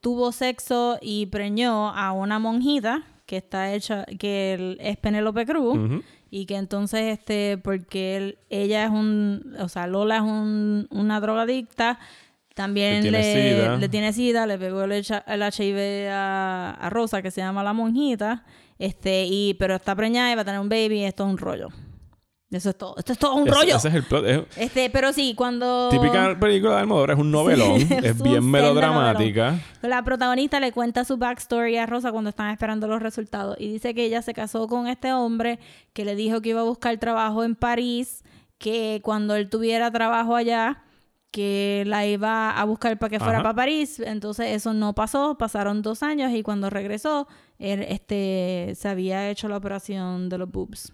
Speaker 2: tuvo sexo y preñó a una monjita que está hecha, que es Penélope Cruz,
Speaker 1: Ujú.
Speaker 2: Y que entonces, este, porque él- ella es un, o sea, Lola es un, una drogadicta, también
Speaker 1: Que tiene
Speaker 2: le,
Speaker 1: sida.
Speaker 2: le tiene sida, le pegó el, el HIV a, a Rosa, que se llama la monjita, este, y, pero está preñada y va a tener un baby, esto es un rollo. Eso es todo. Esto es todo un rollo.
Speaker 1: Ese es el plot. Es
Speaker 2: Este, pero sí, cuando...
Speaker 1: típica película de Almodóvar. Es un novelón.
Speaker 2: Sí,
Speaker 1: es, bien melodramática.
Speaker 2: La protagonista le cuenta su backstory a Rosa cuando están esperando los resultados y dice que ella se casó con este hombre que le dijo que iba a buscar trabajo en París, que cuando él tuviera trabajo allá, que la iba a buscar para que fuera
Speaker 1: Ajá.
Speaker 2: para París. Entonces eso no pasó, pasaron dos años y cuando regresó, él, este, se había hecho la operación de los boobs.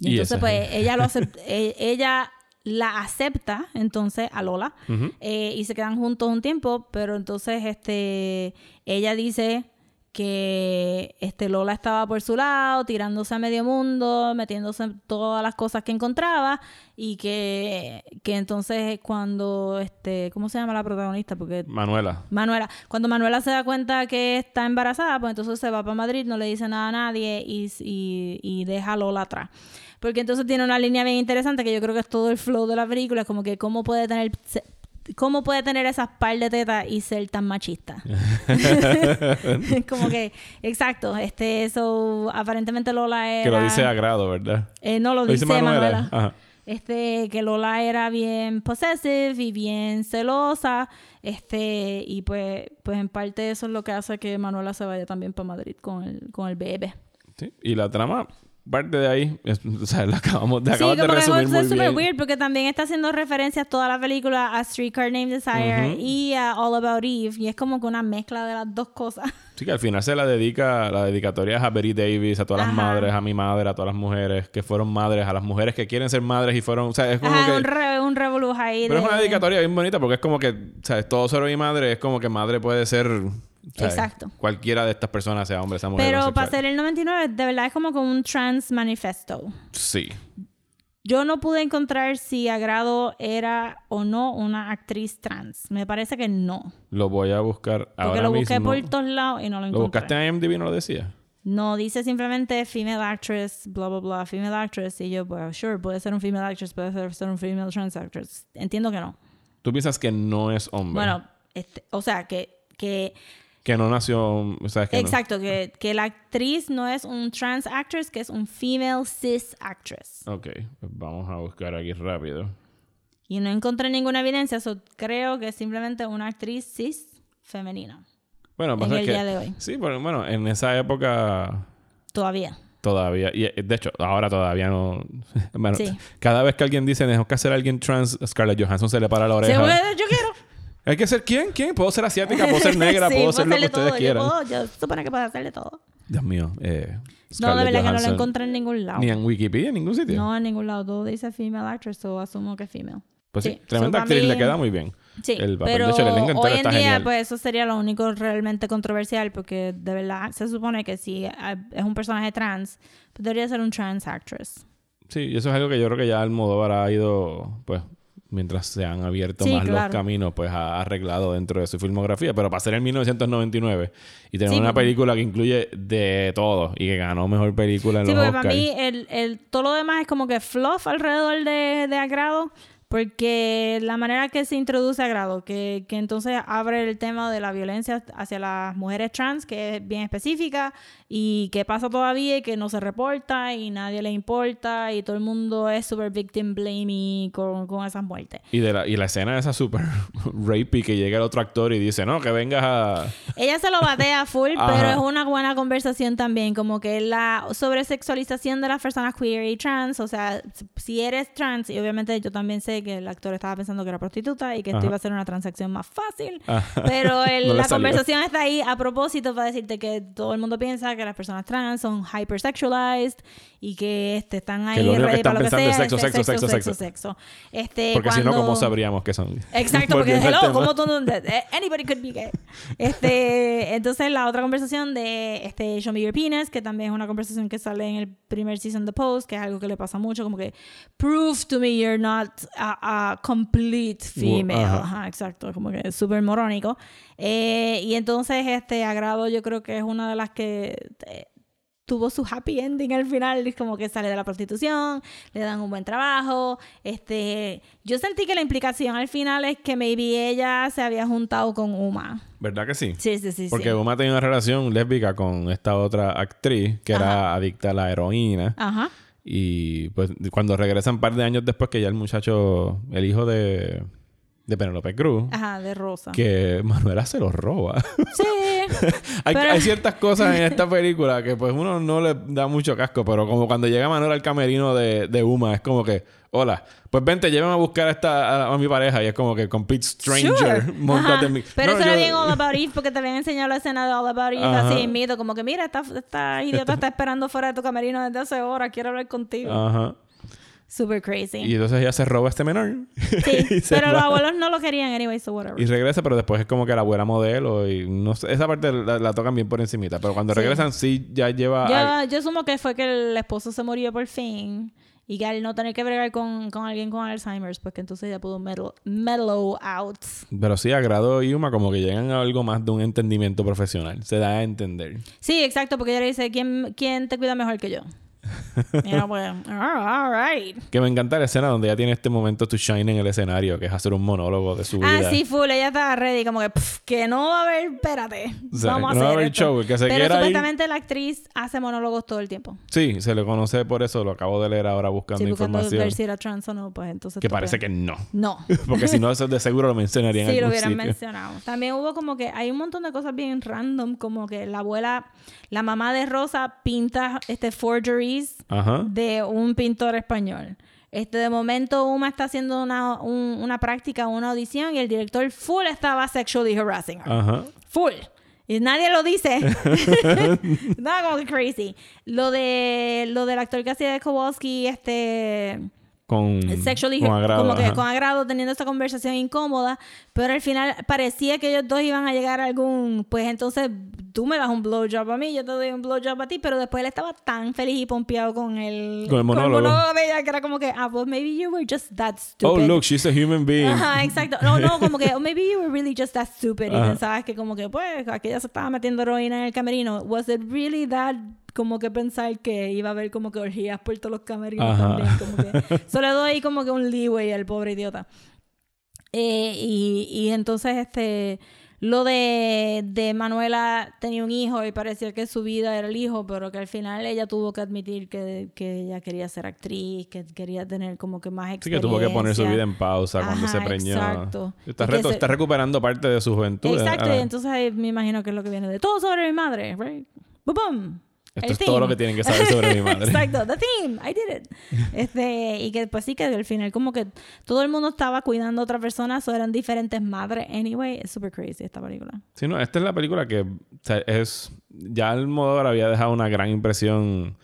Speaker 2: Y
Speaker 1: Y
Speaker 2: entonces, pues, ella lo acep- eh, ella la acepta entonces a Lola eh, y se quedan juntos un tiempo, pero entonces este ella dice que este Lola estaba por su lado, tirándose a medio mundo, metiéndose en todas las cosas que encontraba y que, que entonces cuando este, ¿cómo se llama la protagonista? Porque
Speaker 1: Manuela.
Speaker 2: Manuela, cuando Manuela se da cuenta que está embarazada, pues entonces se va para Madrid, no le dice nada a nadie y, y, y deja a Lola atrás. Porque entonces tiene una línea bien interesante que yo creo que es todo el flow de la película, es como que cómo puede tener cómo puede tener esas par de tetas y ser tan machista. como que, exacto, este, eso, aparentemente Lola era...
Speaker 1: Que lo dice a grado, ¿verdad?
Speaker 2: Eh, no, lo,
Speaker 1: Lo
Speaker 2: dice,
Speaker 1: dice Manuela.
Speaker 2: Este, que Lola era bien possessive y bien celosa. Este, y pues, pues en parte eso es lo que hace que Manuela se vaya también para Madrid con el, con el bebé.
Speaker 1: Sí. Y la trama parte de ahí, es- o sea, lo acabamos de,
Speaker 2: Sí,
Speaker 1: acabas de resumir
Speaker 2: es
Speaker 1: muy
Speaker 2: súper
Speaker 1: bien.
Speaker 2: weird porque también está haciendo referencias toda la película a Streetcar Named Desire
Speaker 1: Ujú.
Speaker 2: y a All About Eve y es como que una mezcla de las dos cosas.
Speaker 1: Sí, que al final se la dedica, la dedicatoria es a Betty Davis, a todas las
Speaker 2: Ajá.
Speaker 1: madres, a mi madre, a todas las mujeres que fueron madres, a las mujeres que quieren ser madres y fueron, o sea, es como
Speaker 2: Ajá,
Speaker 1: que...
Speaker 2: un, re, un revolú ahí
Speaker 1: Pero
Speaker 2: de-
Speaker 1: es una dedicatoria bien bonita porque es como que, ¿sabes? Todo sobre mi madre es como que madre puede ser. ¿Sabes?
Speaker 2: Exacto.
Speaker 1: Cualquiera de estas personas, sea hombre, sea mujer.
Speaker 2: Pero para ser el 99, de verdad es como con un trans manifesto.
Speaker 1: Sí.
Speaker 2: Yo no pude encontrar si Agrado era o no una actriz trans. Me parece que no.
Speaker 1: Lo voy a buscar
Speaker 2: Porque
Speaker 1: ahora
Speaker 2: lo busqué
Speaker 1: mismo.
Speaker 2: por todos lados y no lo
Speaker 1: ¿Lo
Speaker 2: encontré.
Speaker 1: buscaste en IMDb no lo decía?
Speaker 2: No, dice simplemente female actress, bla, bla, bla, female actress. Y yo, pues, sure, puede ser un female actress, puede ser, ser un female trans actress. Entiendo que no.
Speaker 1: Tú piensas que no es hombre.
Speaker 2: Bueno, este, o sea, que, que
Speaker 1: Que no nació. Sea, que no.
Speaker 2: exacto, que, que la actriz no es un trans actress, que es un female cis actress.
Speaker 1: Ok, pues vamos a buscar aquí rápido.
Speaker 2: Y no encontré ninguna evidencia, so creo que es simplemente una actriz cis femenina.
Speaker 1: Bueno,
Speaker 2: En
Speaker 1: pasa
Speaker 2: el
Speaker 1: que.
Speaker 2: día de hoy.
Speaker 1: Sí, pero bueno, en esa época
Speaker 2: Todavía.
Speaker 1: todavía. Y de hecho, ahora todavía no. Bueno,
Speaker 2: Sí.
Speaker 1: cada vez que alguien dice tenemos que hacer a alguien trans, Scarlett Johansson se le para la oreja.
Speaker 2: yo quiero.
Speaker 1: Hay que ser quién? ¿Quién? Puedo ser asiática, puedo ser negra,
Speaker 2: Sí,
Speaker 1: puedo ser lo que ustedes
Speaker 2: todo.
Speaker 1: quieran.
Speaker 2: Yo, puedo, yo supone que puedo hacerle todo.
Speaker 1: Dios mío. Eh,
Speaker 2: No, de verdad que no lo encontré en ningún lado.
Speaker 1: Ni en Wikipedia, en ningún sitio.
Speaker 2: No, en ningún lado. Todo dice female actress, so asumo que es female.
Speaker 1: Pues sí,
Speaker 2: Sí,
Speaker 1: tremenda
Speaker 2: so,
Speaker 1: actriz, le queda muy bien.
Speaker 2: Sí,
Speaker 1: El papel
Speaker 2: pero
Speaker 1: de entero
Speaker 2: hoy en
Speaker 1: está
Speaker 2: día,
Speaker 1: genial.
Speaker 2: pues eso sería lo único realmente controversial, porque de verdad se supone que si ah, es un personaje trans, pues debería ser un trans actress.
Speaker 1: Sí, y eso es algo que yo creo que ya Almodóvar ha ido, pues, mientras se han abierto
Speaker 2: Sí,
Speaker 1: más los
Speaker 2: claro.
Speaker 1: caminos, pues ha arreglado dentro de su filmografía. Pero para ser en 1999 y tener
Speaker 2: Sí,
Speaker 1: una
Speaker 2: porque-
Speaker 1: película que incluye de todo y que ganó mejor película en
Speaker 2: Sí,
Speaker 1: los
Speaker 2: porque para
Speaker 1: Oscars.
Speaker 2: mí el, el, todo lo demás es como que fluff alrededor de, de Agrado, porque la manera que se introduce Agrado, que, que entonces abre el tema de la violencia hacia las mujeres trans, que es bien específica, y que pasa todavía y que no se reporta y nadie le importa y todo el mundo es super victim blaming con, con esas muertes.
Speaker 1: Y, de la, y la escena esa súper rapey que llega el otro actor y dice, no, que vengas a...
Speaker 2: Ella se lo batea full, pero es una buena conversación también, como que la sobresexualización de las personas queer y trans, o sea, si eres trans, y obviamente yo también sé que el actor estaba pensando que era prostituta y que esto
Speaker 1: Ajá.
Speaker 2: iba a ser una transacción más fácil,
Speaker 1: Ajá.
Speaker 2: pero el-
Speaker 1: No
Speaker 2: la
Speaker 1: salió.
Speaker 2: conversación está ahí a propósito para decirte que todo el mundo piensa que las personas trans son hypersexualized y que este, están ahí
Speaker 1: Que lo único que están pensando es sexo, sexo, sexo,
Speaker 2: sexo,
Speaker 1: sexo.
Speaker 2: Este,
Speaker 1: Porque si no, ¿cómo sabríamos que son?
Speaker 2: Exacto, porque hello. ¿cómo tú eh, anybody could be gay? Este, entonces la otra conversación de este Show Me Your Penis, que también es una conversación que sale en el primer season de Post, que es algo que le pasa mucho, como que prove to me you're not a, a complete female.
Speaker 1: Ajá.
Speaker 2: Exacto, como que súper morónico. Eh, y entonces este agrado yo creo que es una de las que eh, tuvo su happy ending al final, es como que sale de la prostitución, le dan un buen trabajo, este, yo sentí que la implicación al final es que maybe ella se había juntado con Uma.
Speaker 1: ¿Verdad que sí?
Speaker 2: Sí, sí, sí,
Speaker 1: Porque
Speaker 2: sí.
Speaker 1: Uma tenía una relación lésbica con esta otra actriz que era adicta a la heroína.
Speaker 2: Ajá.
Speaker 1: Y pues cuando regresan un par de años después que ya el muchacho, el hijo de, de Penelope Cruz,
Speaker 2: Ajá, de Rosa.
Speaker 1: que Manuela se los roba.
Speaker 2: Sí.
Speaker 1: hay,
Speaker 2: Pero-
Speaker 1: hay ciertas cosas en esta película que pues uno no le da mucho casco, pero como cuando llega Manuela al camerino de, de Uma, es como que, hola, pues vente, llévame a buscar a, esta, a, a mi pareja. Y es como que complete stranger,
Speaker 2: Sure.
Speaker 1: montate
Speaker 2: Ajá.
Speaker 1: en mi...
Speaker 2: Pero
Speaker 1: No,
Speaker 2: eso era bien All About Eve porque te habían enseñado la escena de All About Eve
Speaker 1: Ajá.
Speaker 2: así mito, como que mira, esta, esta idiota está esperando fuera de tu camerino desde hace horas, quiero hablar contigo.
Speaker 1: Ajá.
Speaker 2: Super crazy.
Speaker 1: Y entonces ella se roba a este menor.
Speaker 2: Sí, pero los
Speaker 1: va.
Speaker 2: abuelos no lo querían anyway, so whatever.
Speaker 1: Y regresa, pero después es como que la abuela modelo y no sé, esa parte la, la tocan bien por encimita, pero cuando
Speaker 2: Sí.
Speaker 1: regresan sí ya lleva... a-
Speaker 2: Yo, yo asumo que fue que el esposo se murió por fin y que al no tener que bregar con, con alguien con Alzheimer's, pues que entonces ya pudo mellow, mellow out.
Speaker 1: Pero sí, Agrado y Uma como que llegan a algo más de un entendimiento profesional. Se da a entender.
Speaker 2: Sí, exacto, porque ella le dice, ¿quién, quién te cuida mejor que yo? "Ah, all right.
Speaker 1: Que me encanta la escena donde ella tiene este momento to shine en el escenario, que es hacer un monólogo de su
Speaker 2: Ah,
Speaker 1: vida.
Speaker 2: sí, full, ella estaba ready, como que, "Pff, que no va a haber, espérate,
Speaker 1: O sea,
Speaker 2: vamos a
Speaker 1: no va a
Speaker 2: hacer
Speaker 1: haber
Speaker 2: esto".
Speaker 1: show, que se
Speaker 2: Pero
Speaker 1: ir-
Speaker 2: supuestamente la actriz hace monólogos todo el tiempo.
Speaker 1: Sí, se le conoce por eso, lo acabo de leer ahora buscando
Speaker 2: Sí, buscando
Speaker 1: información.
Speaker 2: ver si era trans o no, pues entonces...
Speaker 1: Que parece
Speaker 2: puedes-
Speaker 1: que no.
Speaker 2: No.
Speaker 1: Porque si no, eso de seguro lo mencionarían en
Speaker 2: Sí, lo
Speaker 1: algún
Speaker 2: hubieran
Speaker 1: sitio.
Speaker 2: mencionado. También hubo como que hay un montón de cosas bien random, como que la abuela, la mamá de Rosa pinta este
Speaker 1: Ajá.
Speaker 2: de un pintor español. Este, de momento Uma está haciendo una, un- una práctica, una audición y el director full estaba sexually harassing her.
Speaker 1: Ajá.
Speaker 2: Full. Y nadie lo dice. Nada como que crazy. Lo de lo del actor que hacía de Kowalski, este
Speaker 1: Con,
Speaker 2: sexually
Speaker 1: con agrado.
Speaker 2: como que
Speaker 1: ajá.
Speaker 2: con agrado teniendo esta conversación incómoda, pero al final parecía que ellos dos iban a llegar a algún, pues entonces tú me das un blowjob a mí, yo te doy un blowjob a ti, pero después él estaba tan feliz y pompeado con el
Speaker 1: Con el monólogo.
Speaker 2: de ella que era como que, ah, pues maybe you were just that
Speaker 1: Oh,
Speaker 2: stupid.
Speaker 1: look, she's a human being.
Speaker 2: Ajá, exacto. No, no, como que, oh, maybe you were really just that stupid. Y
Speaker 1: Ajá.
Speaker 2: pensabas que como que, pues, aquella se estaba metiendo heroína en el camerino. Was it really that, como que pensar que iba a haber como que orgías por todos los camerinos
Speaker 1: Ajá.
Speaker 2: también? Como que, solo doy como que un leeway al pobre idiota. Eh, y, y entonces, este, lo de, de Manuela tenía un hijo y parecía que su vida era el hijo, pero que al final ella tuvo que admitir que, que ella quería ser actriz, que quería tener como que más
Speaker 1: Sí,
Speaker 2: experiencia.
Speaker 1: que tuvo que poner su vida en pausa cuando
Speaker 2: Ajá,
Speaker 1: se preñó.
Speaker 2: exacto.
Speaker 1: Está,
Speaker 2: se-
Speaker 1: está recuperando parte de su juventud.
Speaker 2: Exacto, y entonces ahí me imagino que es lo que viene de todo sobre mi madre, right? Boom.
Speaker 1: Esto
Speaker 2: El
Speaker 1: es todo lo que tienen que saber sobre mi madre.
Speaker 2: Exacto, the theme, I did it. Este, y que pues sí que al final como que todo el mundo estaba cuidando a otra persona, o eran diferentes madres anyway, es super crazy esta película.
Speaker 1: Sí, no, esta es la película que o sea, es. Ya Almodóvar había dejado una gran impresión,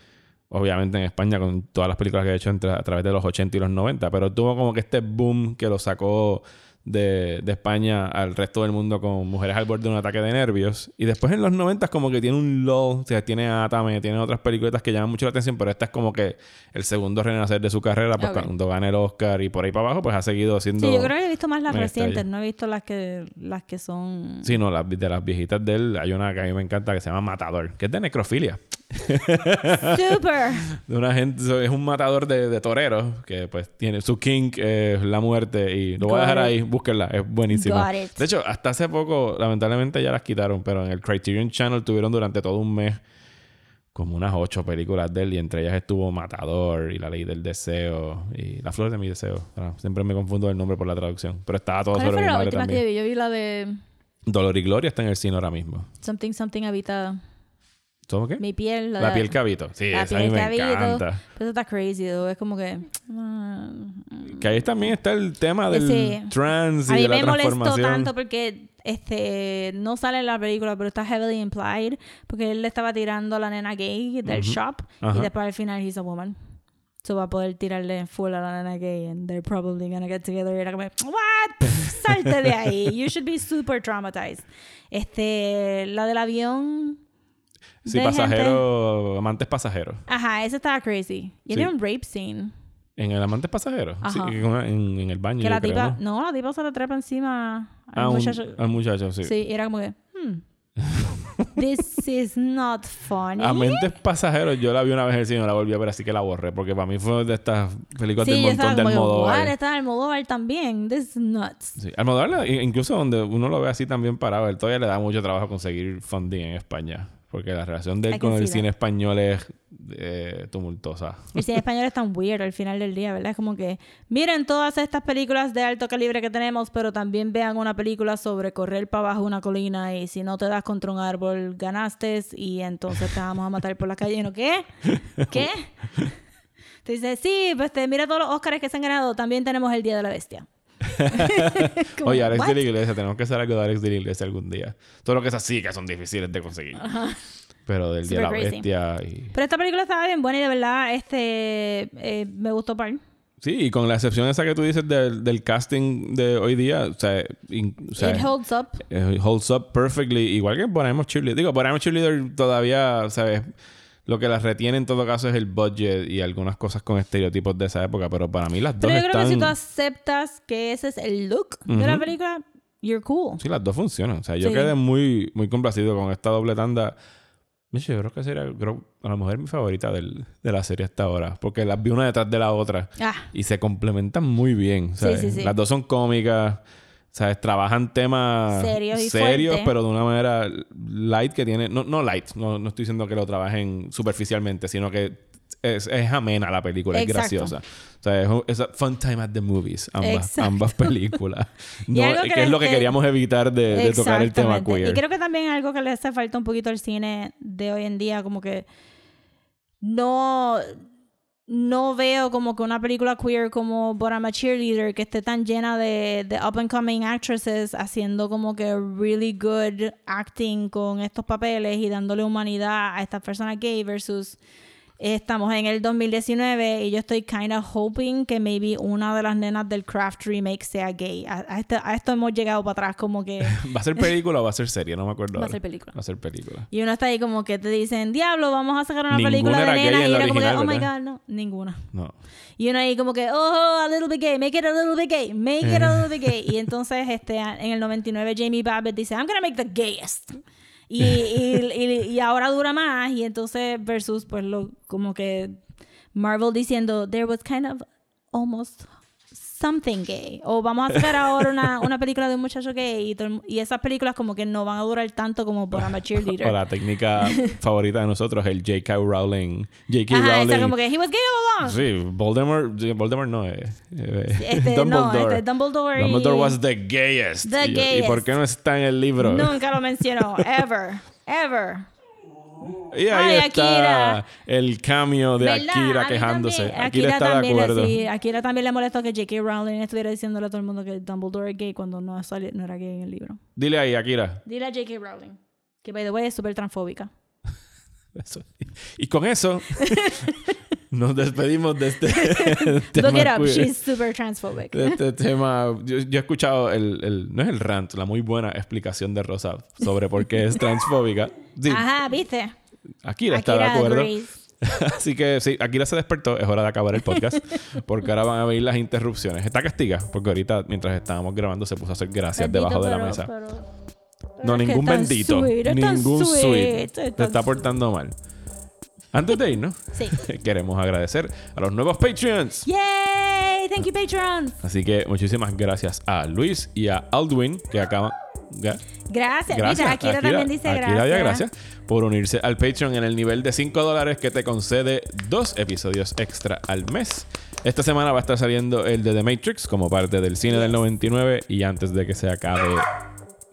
Speaker 1: obviamente en España, con todas las películas que ha hecho entre, a través de los 80 y los 90, pero tuvo como que este boom que lo sacó de, de España al resto del mundo con Mujeres al borde de un ataque de nervios. Y después en los 90 como que tiene un lull, o sea, tiene Atame, tiene otras películas que llaman mucho la atención, pero esta es como que el segundo renacer de su carrera, pues cuando gana el Oscar y por ahí para abajo, pues ha seguido haciendo.
Speaker 2: Sí, yo creo que he visto más las recientes, no he visto las que las que son
Speaker 1: Sí, no, las, de las viejitas de él, hay una que a mí me encanta que se llama Matador, que es de necrofilia.
Speaker 2: super.
Speaker 1: De una gente, es un matador de, de toreros que pues tiene su king es la muerte y lo voy a dejar
Speaker 2: it.
Speaker 1: ahí, búsquenla, es buenísima.
Speaker 2: Got it.
Speaker 1: De hecho, hasta hace poco, lamentablemente ya las quitaron, pero en el Criterion Channel tuvieron durante todo un mes como unas ocho películas de él y entre ellas estuvo Matador y La Ley del Deseo y La Flor de mi Deseo. Siempre me confundo el nombre por la traducción, pero estaba todo
Speaker 2: ¿Cuál
Speaker 1: sobre mi
Speaker 2: la
Speaker 1: madre
Speaker 2: última que
Speaker 1: también.
Speaker 2: vi? Yo vi la de
Speaker 1: Dolor y Gloria está en el cine ahora mismo.
Speaker 2: Something Something Habita
Speaker 1: ¿Cómo qué?
Speaker 2: mi piel.
Speaker 1: La
Speaker 2: de-
Speaker 1: piel cabito. Sí,
Speaker 2: la
Speaker 1: esa a mí
Speaker 2: piel
Speaker 1: me
Speaker 2: cabito.
Speaker 1: encanta.
Speaker 2: Pero eso está crazy, though. Es como que... ah,
Speaker 1: Que ahí también está el tema del
Speaker 2: Sí.
Speaker 1: trans y
Speaker 2: A mí
Speaker 1: de la
Speaker 2: me molestó tanto porque este no sale en la película, pero está heavily implied porque él le estaba tirando a la nena gay del
Speaker 1: Ujú.
Speaker 2: shop
Speaker 1: Ajá.
Speaker 2: y después al final he's a woman. So va a poder tirarle full a la nena gay and they're probably gonna get together y era como, what? Salte de ahí. You should be super traumatized. Este, la del avión.
Speaker 1: Sí, pasajero, amantes pasajeros.
Speaker 2: Ajá, esa estaba crazy. Y
Speaker 1: Sí.
Speaker 2: tiene un rape scene.
Speaker 1: En el amantes pasajeros. Sí,
Speaker 2: Ajá.
Speaker 1: en, una- en- en el baño.
Speaker 2: Que la
Speaker 1: creo,
Speaker 2: tipa,
Speaker 1: ¿no?
Speaker 2: no, la tipa se le trepa encima al
Speaker 1: Ah, un-
Speaker 2: muchacho.
Speaker 1: al muchacho, sí.
Speaker 2: Sí, era como que, hmm. This is not funny.
Speaker 1: Amantes pasajeros, yo la vi una vez en el cine, no la volví a ver, así que la borré. Porque para mí fue de estas películas
Speaker 2: Sí,
Speaker 1: del montón de Almodóvar.
Speaker 2: "What? Está Almodóvar también. This is nuts.
Speaker 1: Sí. Almodóvar, incluso donde uno lo ve así también parado, él todavía le da mucho trabajo conseguir funding en España. Porque la relación de él con el cine español es eh, tumultuosa.
Speaker 2: El cine español es tan weird al final del día, ¿verdad? Es como que miren todas estas películas de alto calibre que tenemos, pero también vean una película sobre correr para abajo una colina y si no te das contra un árbol ganaste y entonces te vamos a matar por la calle. ¿Y uno, ¿Qué? ¿Qué? Te dice, sí, pues te mira todos los Oscars que se han ganado. También tenemos el Día de la Bestia.
Speaker 1: Oye, Alex
Speaker 2: "What?"
Speaker 1: de la Iglesia, tenemos que hacer algo de Alex de la Iglesia algún día. Todo lo que es así, que son difíciles de conseguir. Pero del Día de la
Speaker 2: Super.
Speaker 1: Bestia y...
Speaker 2: Pero esta película estaba bien buena y de verdad este eh, me gustó par.
Speaker 1: Sí, y con la excepción esa que tú dices del, del casting de hoy día, o sea, in- o sea,
Speaker 2: It holds up.
Speaker 1: eh, holds up perfectly. Igual que Ponemos Cheerleader. Digo, Ponemos Cheerleader todavía, ¿sabes? Lo que las retiene en todo caso es el budget y algunas cosas con estereotipos de esa época, pero para mí las dos
Speaker 2: Pero yo creo
Speaker 1: están...
Speaker 2: que si tú aceptas que ese es el look de la película, you're cool.
Speaker 1: Sí, las dos funcionan. O sea, yo
Speaker 2: Sí.
Speaker 1: quedé muy, muy complacido con esta doble tanda. Yo creo que sería creo, a lo mejor mi favorita del- de la serie hasta ahora. Porque las vi una detrás de la otra.
Speaker 2: Ah.
Speaker 1: Y se complementan muy bien.
Speaker 2: Sí,
Speaker 1: ¿sabes?
Speaker 2: sí, sí.
Speaker 1: Las dos son cómicas. ¿Sabes? Trabajan temas
Speaker 2: Serios y
Speaker 1: serios, pero de una manera light que tiene... No, no light. No, no estoy diciendo que lo trabajen superficialmente, sino que es, es amena la película.
Speaker 2: Exacto.
Speaker 1: Es graciosa. O sea, es, un- es a fun time at the movies. Ambas, ambas películas. No, que,
Speaker 2: que
Speaker 1: es lo que queríamos evitar de, de tocar el tema queer.
Speaker 2: Y creo que también algo que le hace falta un poquito al cine de hoy en día, como que no, no veo como que una película queer como But I'm Cheerleader que esté tan llena de, de up and coming actresses haciendo como que really good acting con estos papeles y dándole humanidad a estas personas gay versus estamos en el 2019 y yo estoy kind of hoping que maybe una de las nenas del Craft remake sea gay. A, a este- a esto hemos llegado para atrás como que...
Speaker 1: ¿Va a ser película o va a ser serie? No me acuerdo.
Speaker 2: Va a ser película.
Speaker 1: Va a ser película.
Speaker 2: Y uno está ahí como que te dicen, diablo, vamos a sacar una
Speaker 1: Ninguna
Speaker 2: película
Speaker 1: era
Speaker 2: de
Speaker 1: gay
Speaker 2: nena.
Speaker 1: en
Speaker 2: Y
Speaker 1: la
Speaker 2: era como que,
Speaker 1: original,
Speaker 2: oh my
Speaker 1: ¿verdad?
Speaker 2: god, no, ninguna.
Speaker 1: No.
Speaker 2: Y uno ahí como que, oh, a little bit gay, make it a little bit gay, make it a little bit gay. Y entonces este, en el 99 Jamie Babbitt dice, I'm gonna make the gayest. Y, y, y, ahora dura más. Y entonces versus pues lo como que Marvel diciendo, there was kind of almost something gay. O vamos a sacar ahora una, una película de un muchacho gay. Y, todo y esas películas como que no van a durar tanto como por a Cheerleader.
Speaker 1: O la técnica favorita de nosotros, el J.K. Rowling. J.K.
Speaker 2: Ajá,
Speaker 1: Rowling.
Speaker 2: esa como que he was gay all along.
Speaker 1: Sí, Voldemort, Voldemort no es.
Speaker 2: Este, no, este, Dumbledore y-
Speaker 1: Dumbledore was the gayest.
Speaker 2: The
Speaker 1: Y yo, ¿Y por
Speaker 2: gayest.
Speaker 1: qué no está en el libro?
Speaker 2: Nunca lo mencionó, ever, ever.
Speaker 1: Y ahí
Speaker 2: Ay,
Speaker 1: está
Speaker 2: Akira.
Speaker 1: el cameo de Akira quejándose.
Speaker 2: también-
Speaker 1: Akira, está de
Speaker 2: le-
Speaker 1: acuerdo.
Speaker 2: sí, Akira también le molestó que J.K. Rowling estuviera diciéndole a todo el mundo que Dumbledore es gay cuando no, sali- no era gay en el libro.
Speaker 1: Dile ahí, Akira.
Speaker 2: Dile a J.K. Rowling, que by the way es súper transfóbica.
Speaker 1: Eso. Y con eso nos despedimos de este tema
Speaker 2: Look it up, she's super transphobic.
Speaker 1: de este tema. Yo, yo he escuchado el, el- no es el rant, la muy buena explicación de Rosa sobre por qué es transfóbica. Sí,
Speaker 2: Ajá, ¿viste?
Speaker 1: Akira está de acuerdo.
Speaker 2: agrees.
Speaker 1: Así que sí, Akira se despertó, es hora de acabar el podcast, porque ahora van a venir las interrupciones. Está castiga, porque ahorita mientras estábamos grabando se puso a hacer gracias
Speaker 2: Bendito,
Speaker 1: debajo de la mesa.
Speaker 2: pero-
Speaker 1: no, ningún bendito,
Speaker 2: sweet,
Speaker 1: ningún
Speaker 2: sweet,
Speaker 1: sweet.
Speaker 2: tan
Speaker 1: está portando mal. Antes de irnos,
Speaker 2: Sí.
Speaker 1: queremos agradecer a los nuevos Patreons.
Speaker 2: Yay, thank you patrons.
Speaker 1: Así que muchísimas gracias a Luis y a Aldwin, que acaban...
Speaker 2: Gracias.
Speaker 1: Gracias.
Speaker 2: Mira, Akira, también dice
Speaker 1: Akira
Speaker 2: gracias.
Speaker 1: gracias por unirse al Patreon en el nivel de 5 dólares que te concede dos episodios extra al mes. Esta semana va a estar saliendo el de The Matrix como parte del cine del 99 y antes de que se acabe...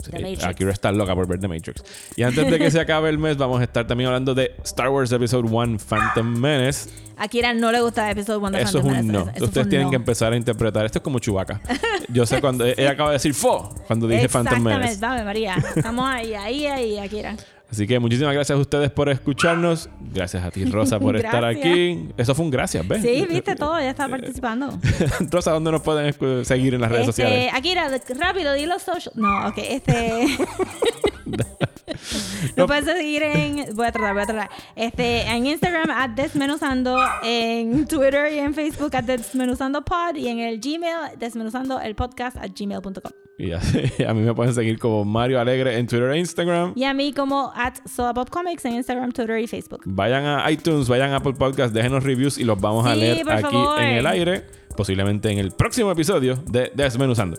Speaker 1: Sí,
Speaker 2: Matrix.
Speaker 1: Akira está loca por ver The Matrix. Y antes de que se acabe el mes, vamos a estar también hablando de Star Wars Episode 1 Phantom Menace.
Speaker 2: Akira no le gusta Episode 1 de
Speaker 1: Eso es un
Speaker 2: Menace.
Speaker 1: no.
Speaker 2: Eso-
Speaker 1: Ustedes tienen
Speaker 2: no.
Speaker 1: que empezar a interpretar. Esto es como Chewbacca. Yo sé cuando ella acaba de decir fo cuando dije Phantom
Speaker 2: Exactamente,
Speaker 1: Menace.
Speaker 2: dame María. Estamos ahí, ahí, ahí, Akira.
Speaker 1: Así que muchísimas gracias a ustedes por escucharnos. Gracias a ti, Rosa, por estar aquí. Eso fue un gracias, ¿ves?
Speaker 2: Sí, viste todo, ya está participando.
Speaker 1: Rosa, ¿dónde nos pueden seguir en las redes
Speaker 2: Este,
Speaker 1: sociales?
Speaker 2: Akira, rápido, di los social. No, ok, este. Nos puedes seguir en. Voy a tratar, voy a tratar. Este, en Instagram, at Desmenuzando. En Twitter y en Facebook, at Desmenuzando Pod. Y en el Gmail, Desmenuzando el podcast at gmail.com.
Speaker 1: Y así, a mí me pueden seguir como Mario Alegre en Twitter e Instagram.
Speaker 2: Y a mí, como at Comics en Instagram, Twitter y Facebook.
Speaker 1: Vayan a iTunes, vayan a Apple Podcast, déjenos reviews y los vamos a leer aquí
Speaker 2: favor.
Speaker 1: en el aire. Posiblemente en el próximo episodio de Desmenuzando.